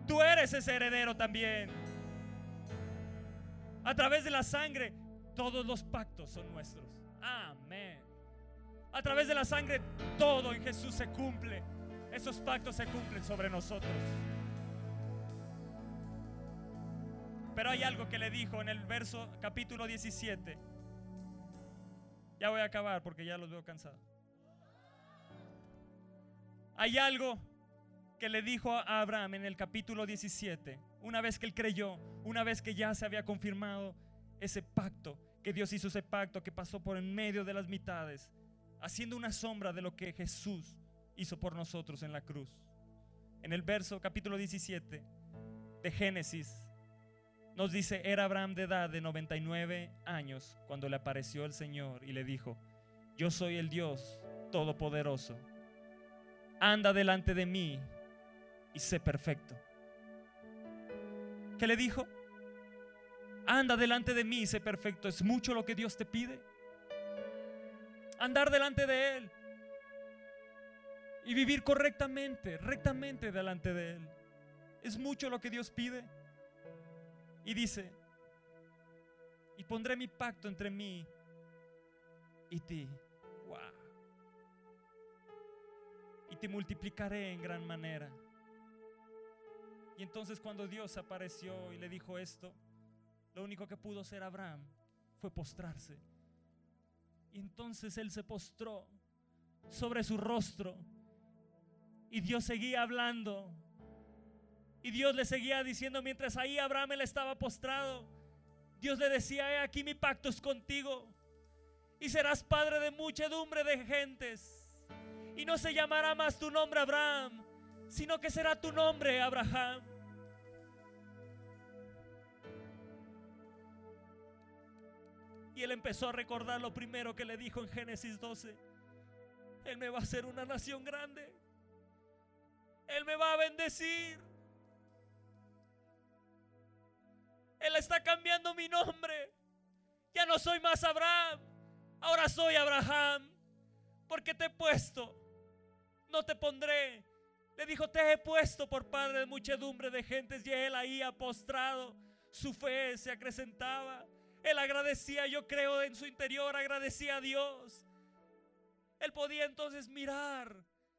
Tú eres ese heredero también. A través de la sangre, todos los pactos son nuestros. Amén. A través de la sangre, todo en Jesús se cumple. Esos pactos se cumplen sobre nosotros. Pero hay algo que le dijo en el verso capítulo 17. Ya voy a acabar porque ya los veo cansados. Hay algo que le dijo a Abraham en el capítulo 17, una vez que él creyó, una vez que ya se había confirmado ese pacto, que Dios hizo ese pacto que pasó por en medio de las mitades, haciendo una sombra de lo que Jesús hizo por nosotros en la cruz. En el verso capítulo 17 de Génesis nos dice, era Abraham de edad de 99 años cuando le apareció el Señor y le dijo, yo soy el Dios Todopoderoso, anda delante de mí y sé perfecto. ¿Qué le dijo? Anda delante de mí y sé perfecto. ¿Es mucho lo que Dios te pide? Andar delante de Él y vivir correctamente, rectamente delante de Él. ¿Es mucho lo que Dios pide? Y dice, y pondré mi pacto entre mí y ti. Wow. Y te multiplicaré en gran manera. Y entonces cuando Dios apareció y le dijo esto, lo único que pudo hacer Abraham fue postrarse. Y entonces él se postró sobre su rostro. Y Dios seguía hablando y Dios le seguía diciendo mientras ahí Abraham él estaba postrado. Dios le decía, he aquí mi pacto es contigo. Y serás padre de muchedumbre de gentes. Y no se llamará más tu nombre Abraham, sino que será tu nombre Abraham. Y él empezó a recordar lo primero que le dijo en Génesis 12. Él me va a hacer una nación grande. Él me va a bendecir. Él está cambiando mi nombre. Ya no soy más Abraham. Ahora soy Abraham. Porque te he puesto. No te pondré. Le dijo, te he puesto por padre de muchedumbre de gentes. Y él ahí postrado. Su fe se acrecentaba. Él agradecía, yo creo, en su interior, agradecía a Dios. Él podía entonces mirar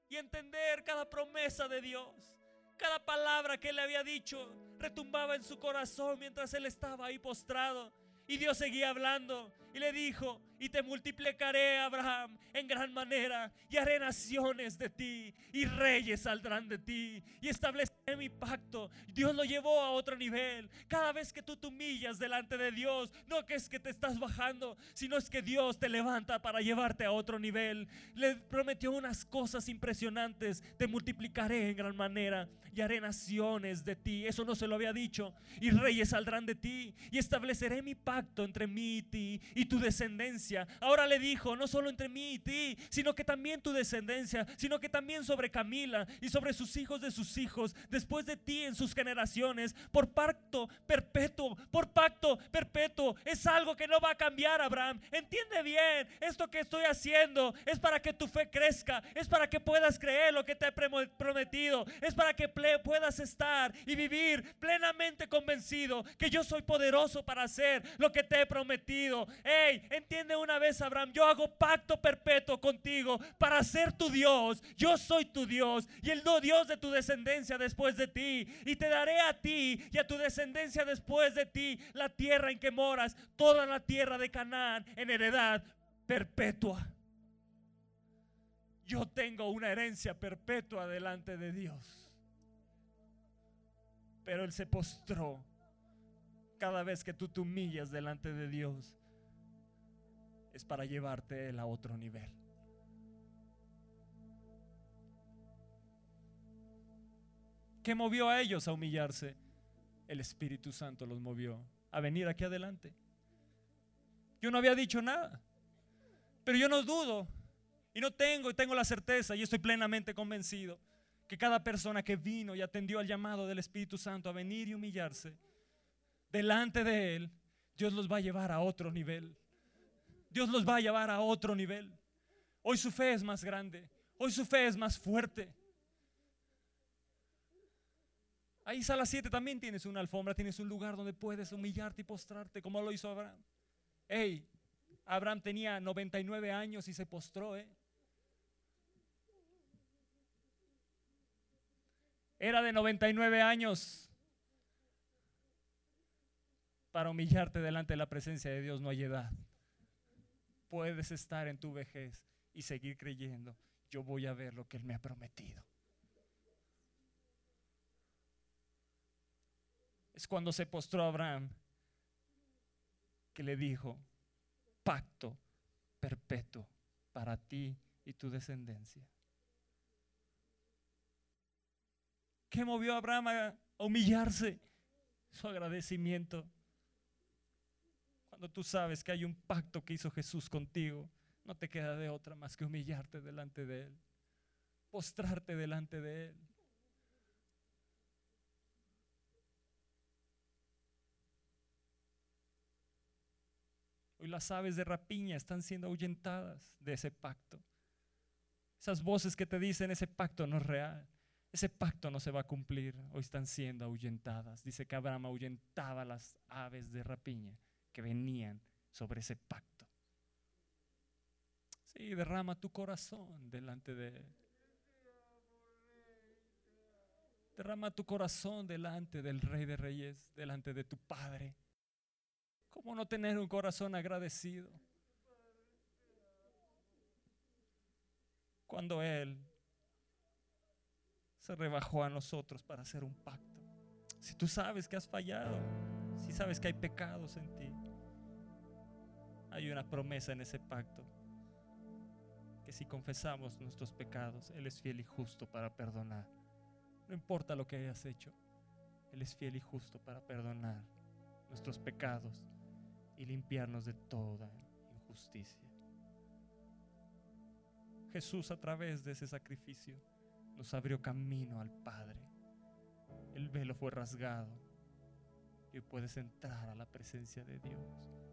y entender cada promesa de Dios. Cada palabra que le había dicho retumbaba en su corazón mientras él estaba ahí postrado. Y Dios seguía hablando y le dijo, y te multiplicaré, Abraham, en gran manera, y haré naciones de ti, y reyes saldrán de ti, y estableceré mi pacto. Dios lo llevó a otro nivel. Cada vez que tú te humillas delante de Dios, no es que te estás bajando, sino es que Dios te levanta para llevarte a otro nivel. Le prometió unas cosas impresionantes, te multiplicaré en gran manera, y haré naciones de ti. Eso no se lo había dicho, y reyes saldrán de ti, y estableceré mi pacto entre mí y ti, y tu descendencia. Ahora le dijo, no solo entre mí y ti, sino que también tu descendencia, sino que también sobre Camila y sobre sus hijos de sus hijos, después de ti en sus generaciones, por pacto perpetuo, por pacto perpetuo. Es algo que no va a cambiar, Abraham. Entiende bien, esto que estoy haciendo es para que tu fe crezca, es para que puedas creer lo que te he prometido, es para que puedas estar y vivir plenamente convencido que yo soy poderoso para hacer lo que te he prometido. Hey, entiende una vez, Abraham, yo hago pacto perpetuo contigo para ser tu Dios. Yo soy tu Dios y el Dios de tu descendencia después de ti. Y te daré a ti y a tu descendencia después de ti la tierra en que moras, toda la tierra de Canaán en heredad perpetua. Yo tengo una herencia perpetua delante de Dios. Pero Él se postró cada vez que tú te humillas delante de Dios es para llevarte él a otro nivel. ¿Qué movió a ellos a humillarse? El Espíritu Santo los movió a venir aquí adelante. Yo no había dicho nada, pero yo no dudo y no tengo y tengo la certeza y estoy plenamente convencido que cada persona que vino y atendió al llamado del Espíritu Santo a venir y humillarse delante de Él, Dios los va a llevar a otro nivel. Dios los va a llevar a otro nivel. Hoy su fe es más grande. Hoy su fe es más fuerte. Ahí sala 7 también tienes una alfombra, tienes un lugar donde puedes humillarte y postrarte como lo hizo Abraham. Hey, Abraham tenía 99 años y se postró, ¿eh? Era de 99 años. Para humillarte delante de la presencia de Dios no hay edad. Puedes estar en tu vejez y seguir creyendo, yo voy a ver lo que Él me ha prometido. Es cuando se postró Abraham que le dijo, pacto perpetuo para ti y tu descendencia. ¿Qué movió a Abraham a humillarse? Su agradecimiento. Cuando tú sabes que hay un pacto que hizo Jesús contigo, no te queda de otra más que humillarte delante de Él, postrarte delante de Él. Hoy las aves de rapiña están siendo ahuyentadas de ese pacto. Esas voces que te dicen ese pacto no es real. Ese pacto no se va a cumplir. Hoy están siendo ahuyentadas. Dice que Abraham ahuyentaba las aves de rapiña que venían sobre ese pacto. Sí, derrama tu corazón delante de Él. Derrama tu corazón delante del Rey de Reyes, delante de tu Padre. ¿Cómo no tener un corazón agradecido? Cuando Él se rebajó a nosotros para hacer un pacto. Si tú sabes que has fallado, si sabes que hay pecados en ti, hay una promesa en ese pacto. Que si confesamos nuestros pecados, Él es fiel y justo para perdonar. No importa lo que hayas hecho, Él es fiel y justo para perdonar nuestros pecados y limpiarnos de toda injusticia. Jesús a través de ese sacrificio nos abrió camino al Padre. El velo fue rasgado y hoy puedes entrar a la presencia de Dios.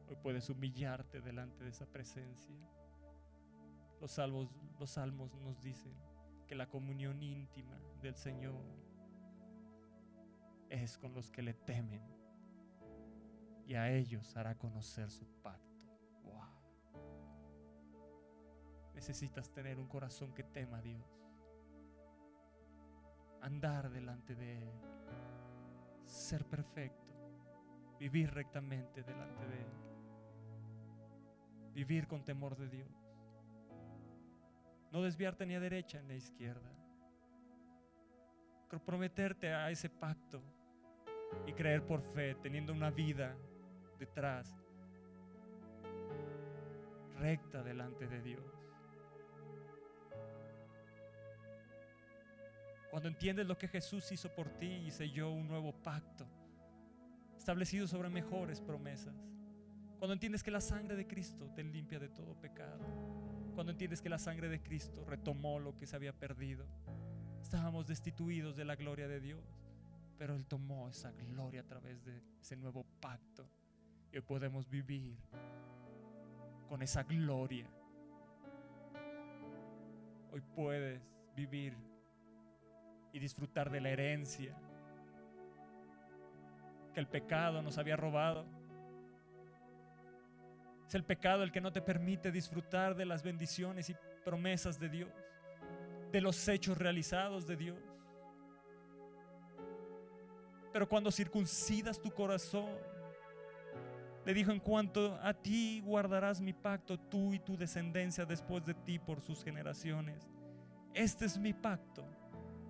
Hoy puedes humillarte delante de esa presencia. Los salmos, los salmos nos dicen que la comunión íntima del Señor es con los que le temen y a ellos hará conocer su pacto. Necesitas tener un corazón que tema a Dios. Andar delante de Él. Ser perfecto. Vivir rectamente delante de Él. Vivir con temor de Dios. No desviarte ni a derecha ni a izquierda. Comprometerte a ese pacto y creer por fe, teniendo una vida detrás, recta delante de Dios. Cuando entiendes lo que Jesús hizo por ti y selló un nuevo pacto, establecido sobre mejores promesas. Cuando entiendes que la sangre de Cristo te limpia de todo pecado. Cuando entiendes que la sangre de Cristo retomó lo que se había perdido. Estábamos destituidos de la gloria de Dios, pero Él tomó esa gloria a través de ese nuevo pacto y podemos vivir con esa gloria. Hoy puedes vivir y disfrutar de la herencia que el pecado nos había robado. Es el pecado el que no te permite disfrutar de las bendiciones y promesas de Dios, de los hechos realizados de Dios. Pero cuando circuncidas tu corazón, le dijo, en cuanto a ti guardarás mi pacto, tú y tu descendencia después de ti por sus generaciones. Este es mi pacto,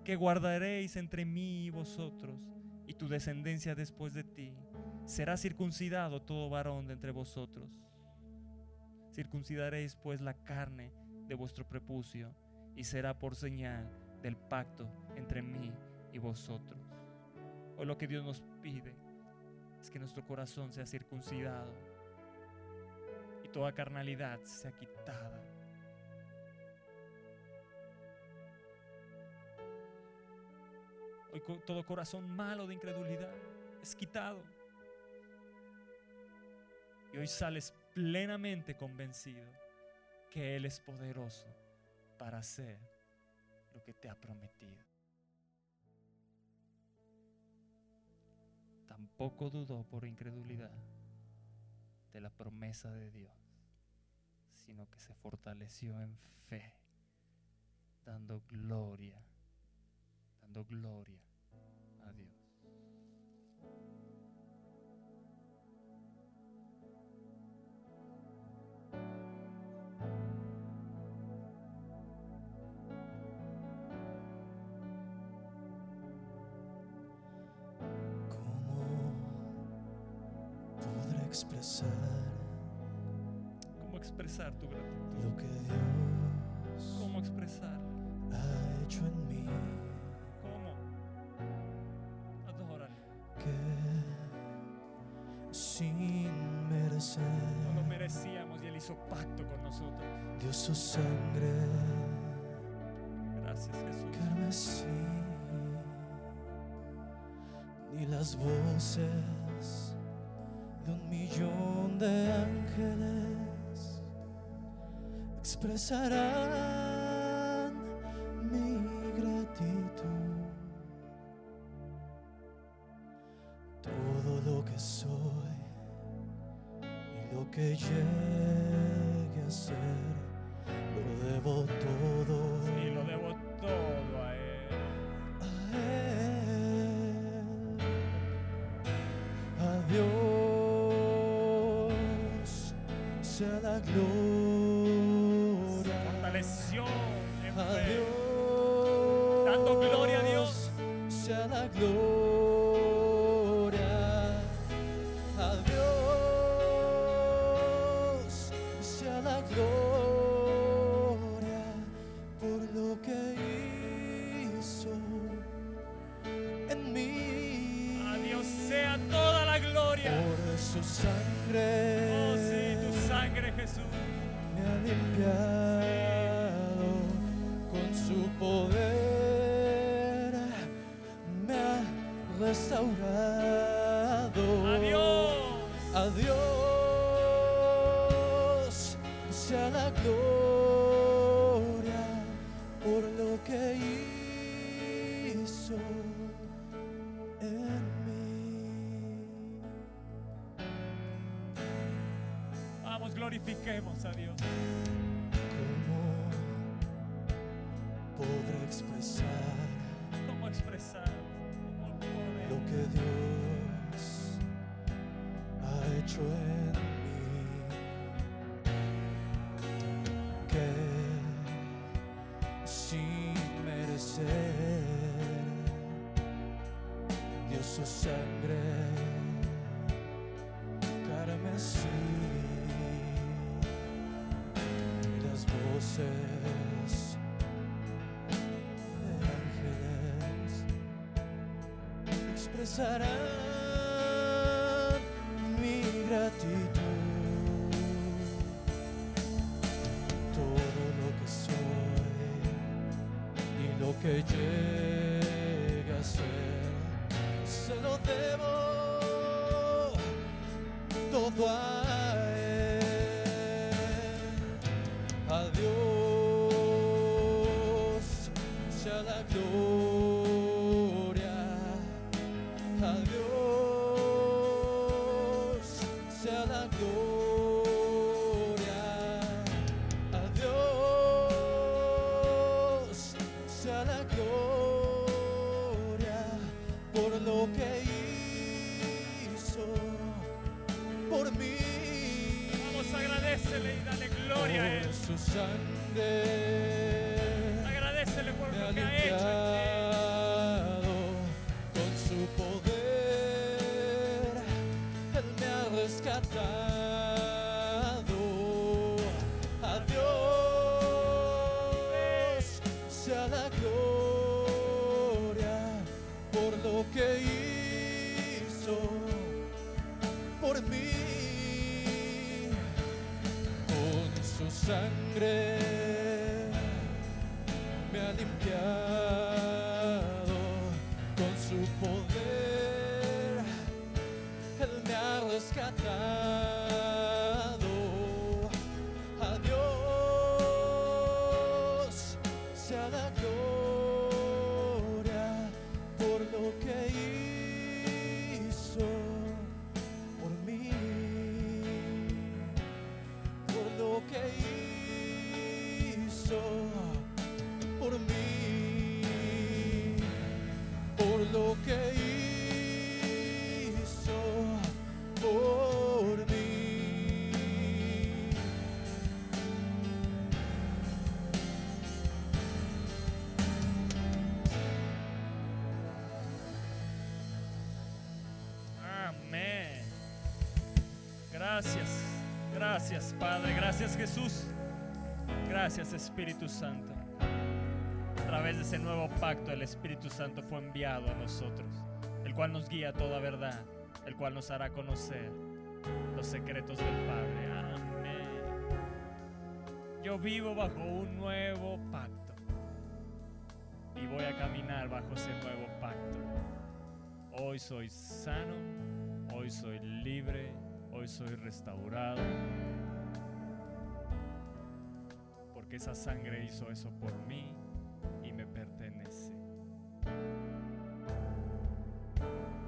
que guardaréis entre mí y vosotros, y tu descendencia después de ti. Será circuncidado todo varón de entre vosotros. Circuncidaréis pues la carne de vuestro prepucio, y será por señal del pacto entre mí y vosotros. O lo que Dios nos pide es que nuestro corazón sea circuncidado y toda carnalidad sea quitada. Co- todo corazón malo de incredulidad es quitado. Y hoy sales plenamente convencido que Él es poderoso para hacer lo que te ha prometido. Tampoco dudó por incredulidad de la promesa de Dios, sino que se fortaleció en fe, dando gloria, dando gloria expresar ¿Cómo expresar tu gratitud? lo que Dios ¿Cómo expresar? ha hecho en mí? ¿Cómo? Adórale. Que sin merecer No lo merecíamos y Él hizo pacto con nosotros. dio su sangre Gracias Jesús. carmesí. Ni las voces expresarán mi gratitud. Todo lo que soy y lo que llegue a ser, lo debo todo Y lo debo todo a Él. a Él, a Dios sea la gloria, su sangre carmesí y las voces de ángeles expresarán mi gratitud. Todo lo que soy y lo que llegue gracias Padre, gracias Jesús, gracias Espíritu Santo. A través de ese nuevo pacto el Espíritu Santo fue enviado a nosotros, el cual nos guía a toda verdad, el cual nos hará conocer los secretos del Padre. Amén. Yo vivo bajo un nuevo pacto y voy a caminar bajo ese nuevo pacto. Hoy soy sano, hoy soy libre, hoy soy restaurado. Esa sangre hizo eso por mí y me pertenece.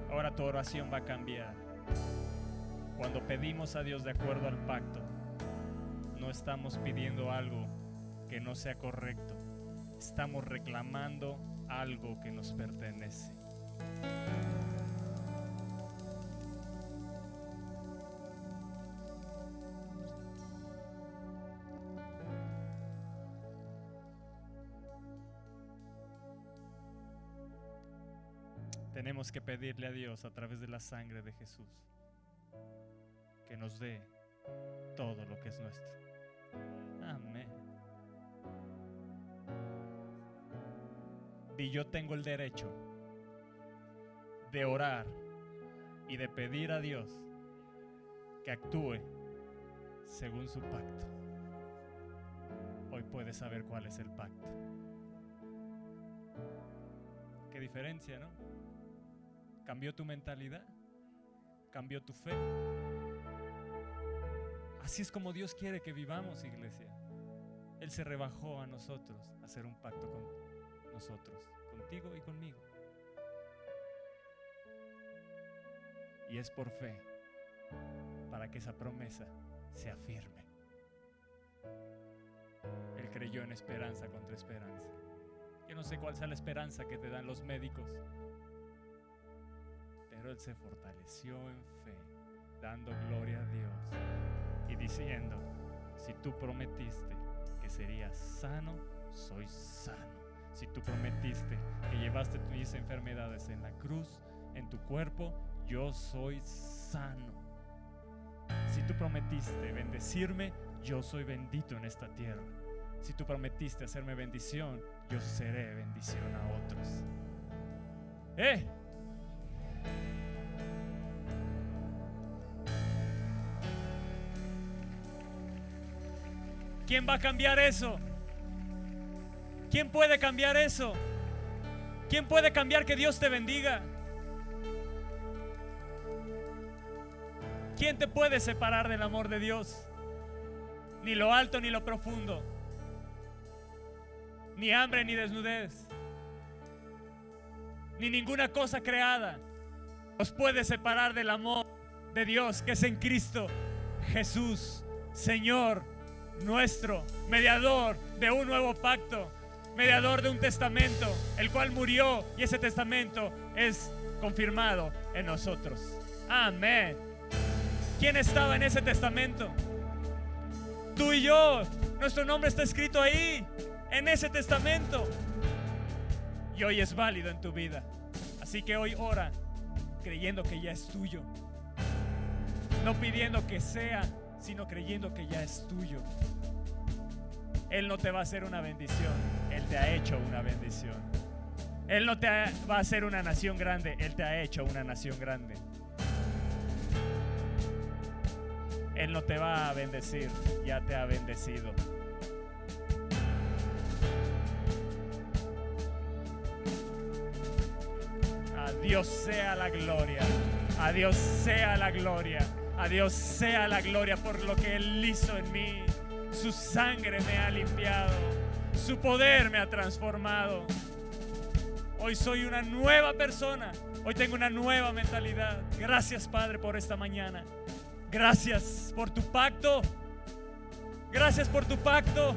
Ahora tu oración va a cambiar. Cuando pedimos a Dios de acuerdo al pacto, no estamos pidiendo algo que no sea correcto. Estamos reclamando algo que nos pertenece. Que pedirle a Dios a través de la sangre de Jesús que nos dé todo lo que es nuestro. Amén. Y yo tengo el derecho de orar y de pedir a Dios que actúe según su pacto. Hoy puedes saber cuál es el pacto. Qué diferencia, ¿no? Cambió tu mentalidad, cambió tu fe. Así es como Dios quiere que vivamos, iglesia. Él se rebajó a nosotros a hacer un pacto con nosotros, contigo y conmigo. Y es por fe, para que esa promesa se afirme. Él creyó en esperanza contra esperanza. Yo no sé cuál sea la esperanza que te dan los médicos, pero él se fortaleció en fe, dando gloria a Dios y diciendo, si tú prometiste que serías sano, soy sano. Si tú prometiste que llevaste tus enfermedades en la cruz, en tu cuerpo, yo soy sano. Si tú prometiste bendecirme, yo soy bendito en esta tierra. Si tú prometiste hacerme bendición, yo seré bendición a otros. ¡Eh! ¿Quién va a cambiar eso? ¿Quién puede cambiar eso? ¿Quién puede cambiar que Dios te bendiga? ¿Quién te puede separar del amor de Dios? Ni lo alto ni lo profundo. Ni hambre ni desnudez. Ni ninguna cosa creada os puede separar del amor de Dios que es en Cristo Jesús, Señor nuestro, mediador de un nuevo pacto, mediador de un testamento, el cual murió y ese testamento es confirmado en nosotros. Amén. ¿Quién estaba en ese testamento? Tú y yo. Nuestro nombre está escrito ahí, en ese testamento. Y hoy es válido en tu vida. Así que hoy ora creyendo que ya es tuyo. No pidiendo que sea, sino creyendo que ya es tuyo. Él no te va a hacer una bendición, Él te ha hecho una bendición. Él no te va a hacer una nación grande, Él te ha hecho una nación grande. Él no te va a bendecir, ya te ha bendecido. Dios sea la gloria. A Dios sea la gloria. A Dios sea la gloria por lo que Él hizo en mí. Su sangre me ha limpiado. Su poder me ha transformado. Hoy soy una nueva persona. Hoy tengo una nueva mentalidad. Gracias Padre por esta mañana. Gracias por tu pacto. Gracias por tu pacto.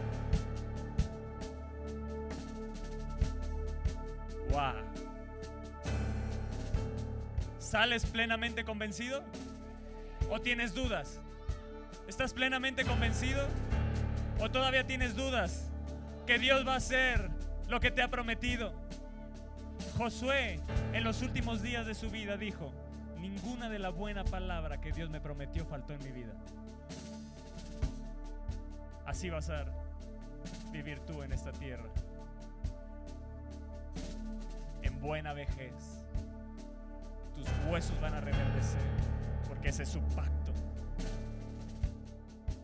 Wow. ¿Sales plenamente convencido? ¿O tienes dudas? ¿Estás plenamente convencido? ¿O todavía tienes dudas que Dios va a hacer lo que te ha prometido? Josué en los últimos días de su vida dijo, ninguna de la buena palabra que Dios me prometió faltó en mi vida. Así vas a vivir tú en esta tierra. En buena vejez. Tus huesos van a reverdecer porque ese es su pacto.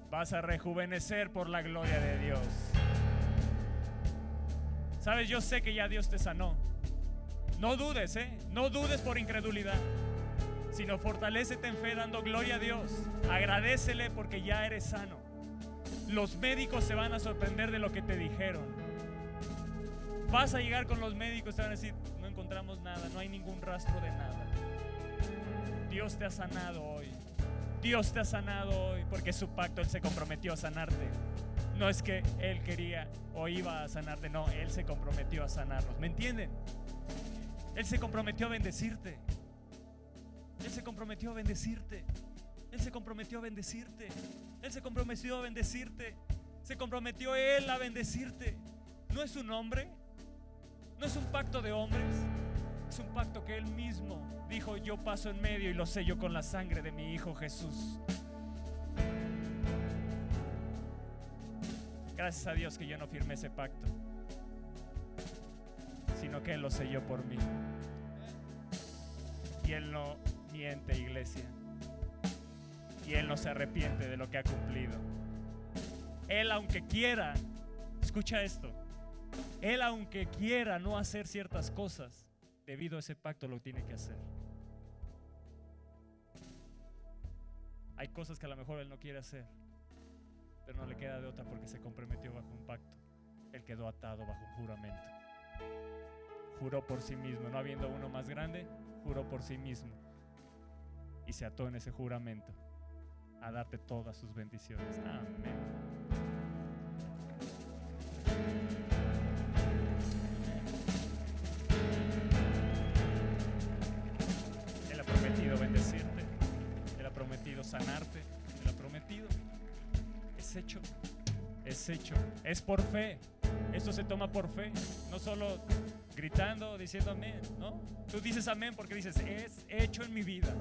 Vas a rejuvenecer por la gloria de Dios. Sabes, yo sé que ya Dios te sanó. No dudes, ¿eh? No dudes por incredulidad, sino fortalécete en fe dando gloria a Dios. Agradecele porque ya eres sano. Los médicos se van a sorprender de lo que te dijeron. Vas a llegar con los médicos, te van a decir, encontramos nada, no hay ningún rastro de nada. Dios te ha sanado hoy. Dios te ha sanado hoy porque su pacto Él se comprometió a sanarte. No es que Él quería o iba a sanarte, no, Él se comprometió a sanarnos. ¿Me entienden? Él se comprometió a bendecirte. Él se comprometió a bendecirte. Él se comprometió a bendecirte. Él se comprometió a bendecirte. Se comprometió Él a bendecirte. No es un hombre. No es un pacto de hombres. Es un pacto que Él mismo dijo, yo paso en medio y lo sello con la sangre de mi Hijo Jesús. Gracias a Dios que yo no firmé ese pacto, sino que Él lo selló por mí. Y Él no miente, iglesia. Y Él no se arrepiente de lo que ha cumplido. Él aunque quiera, escucha esto, Él aunque quiera no hacer ciertas cosas, debido a ese pacto lo tiene que hacer. Hay cosas que a lo mejor Él no quiere hacer, pero no le queda de otra porque se comprometió bajo un pacto. Él quedó atado bajo un juramento. Juró por sí mismo, no habiendo uno más grande, juró por sí mismo. Y se ató en ese juramento a darte todas sus bendiciones. Amén. Prometido sanarte. Él ha prometido. Es hecho. Es hecho. Es por fe. Esto se toma por fe. No solo gritando, diciendo amén. ¿no? Tú dices amén porque dices, es hecho en mi vida.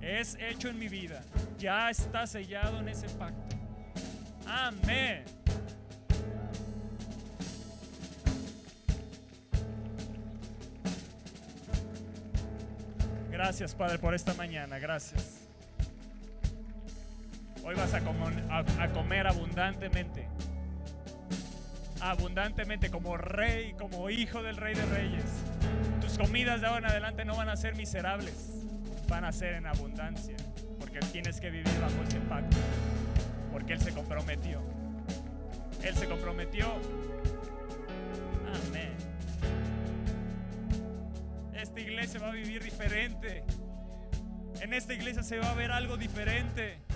Es hecho en mi vida. Ya está sellado en ese pacto. Amén. Gracias, Padre, por esta mañana. Gracias. Hoy vas a, a comer abundantemente. Abundantemente como rey, como hijo del rey de reyes. Tus comidas de ahora en adelante no van a ser miserables. Van a ser en abundancia. Porque tienes que vivir bajo ese pacto. Porque Él se comprometió. Él se comprometió. Amén. Esta iglesia va a vivir diferente. En esta iglesia se va a ver algo diferente.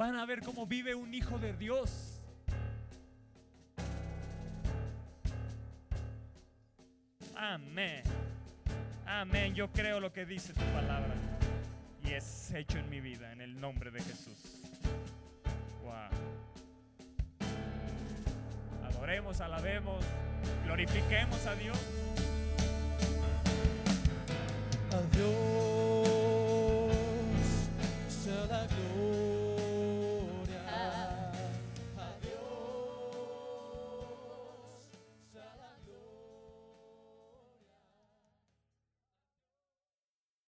Van a ver cómo vive un hijo de Dios. Amén. Amén. Yo creo lo que dice tu palabra. Y es hecho en mi vida, en el nombre de Jesús. Wow. Adoremos, alabemos, glorifiquemos a Dios. A Dios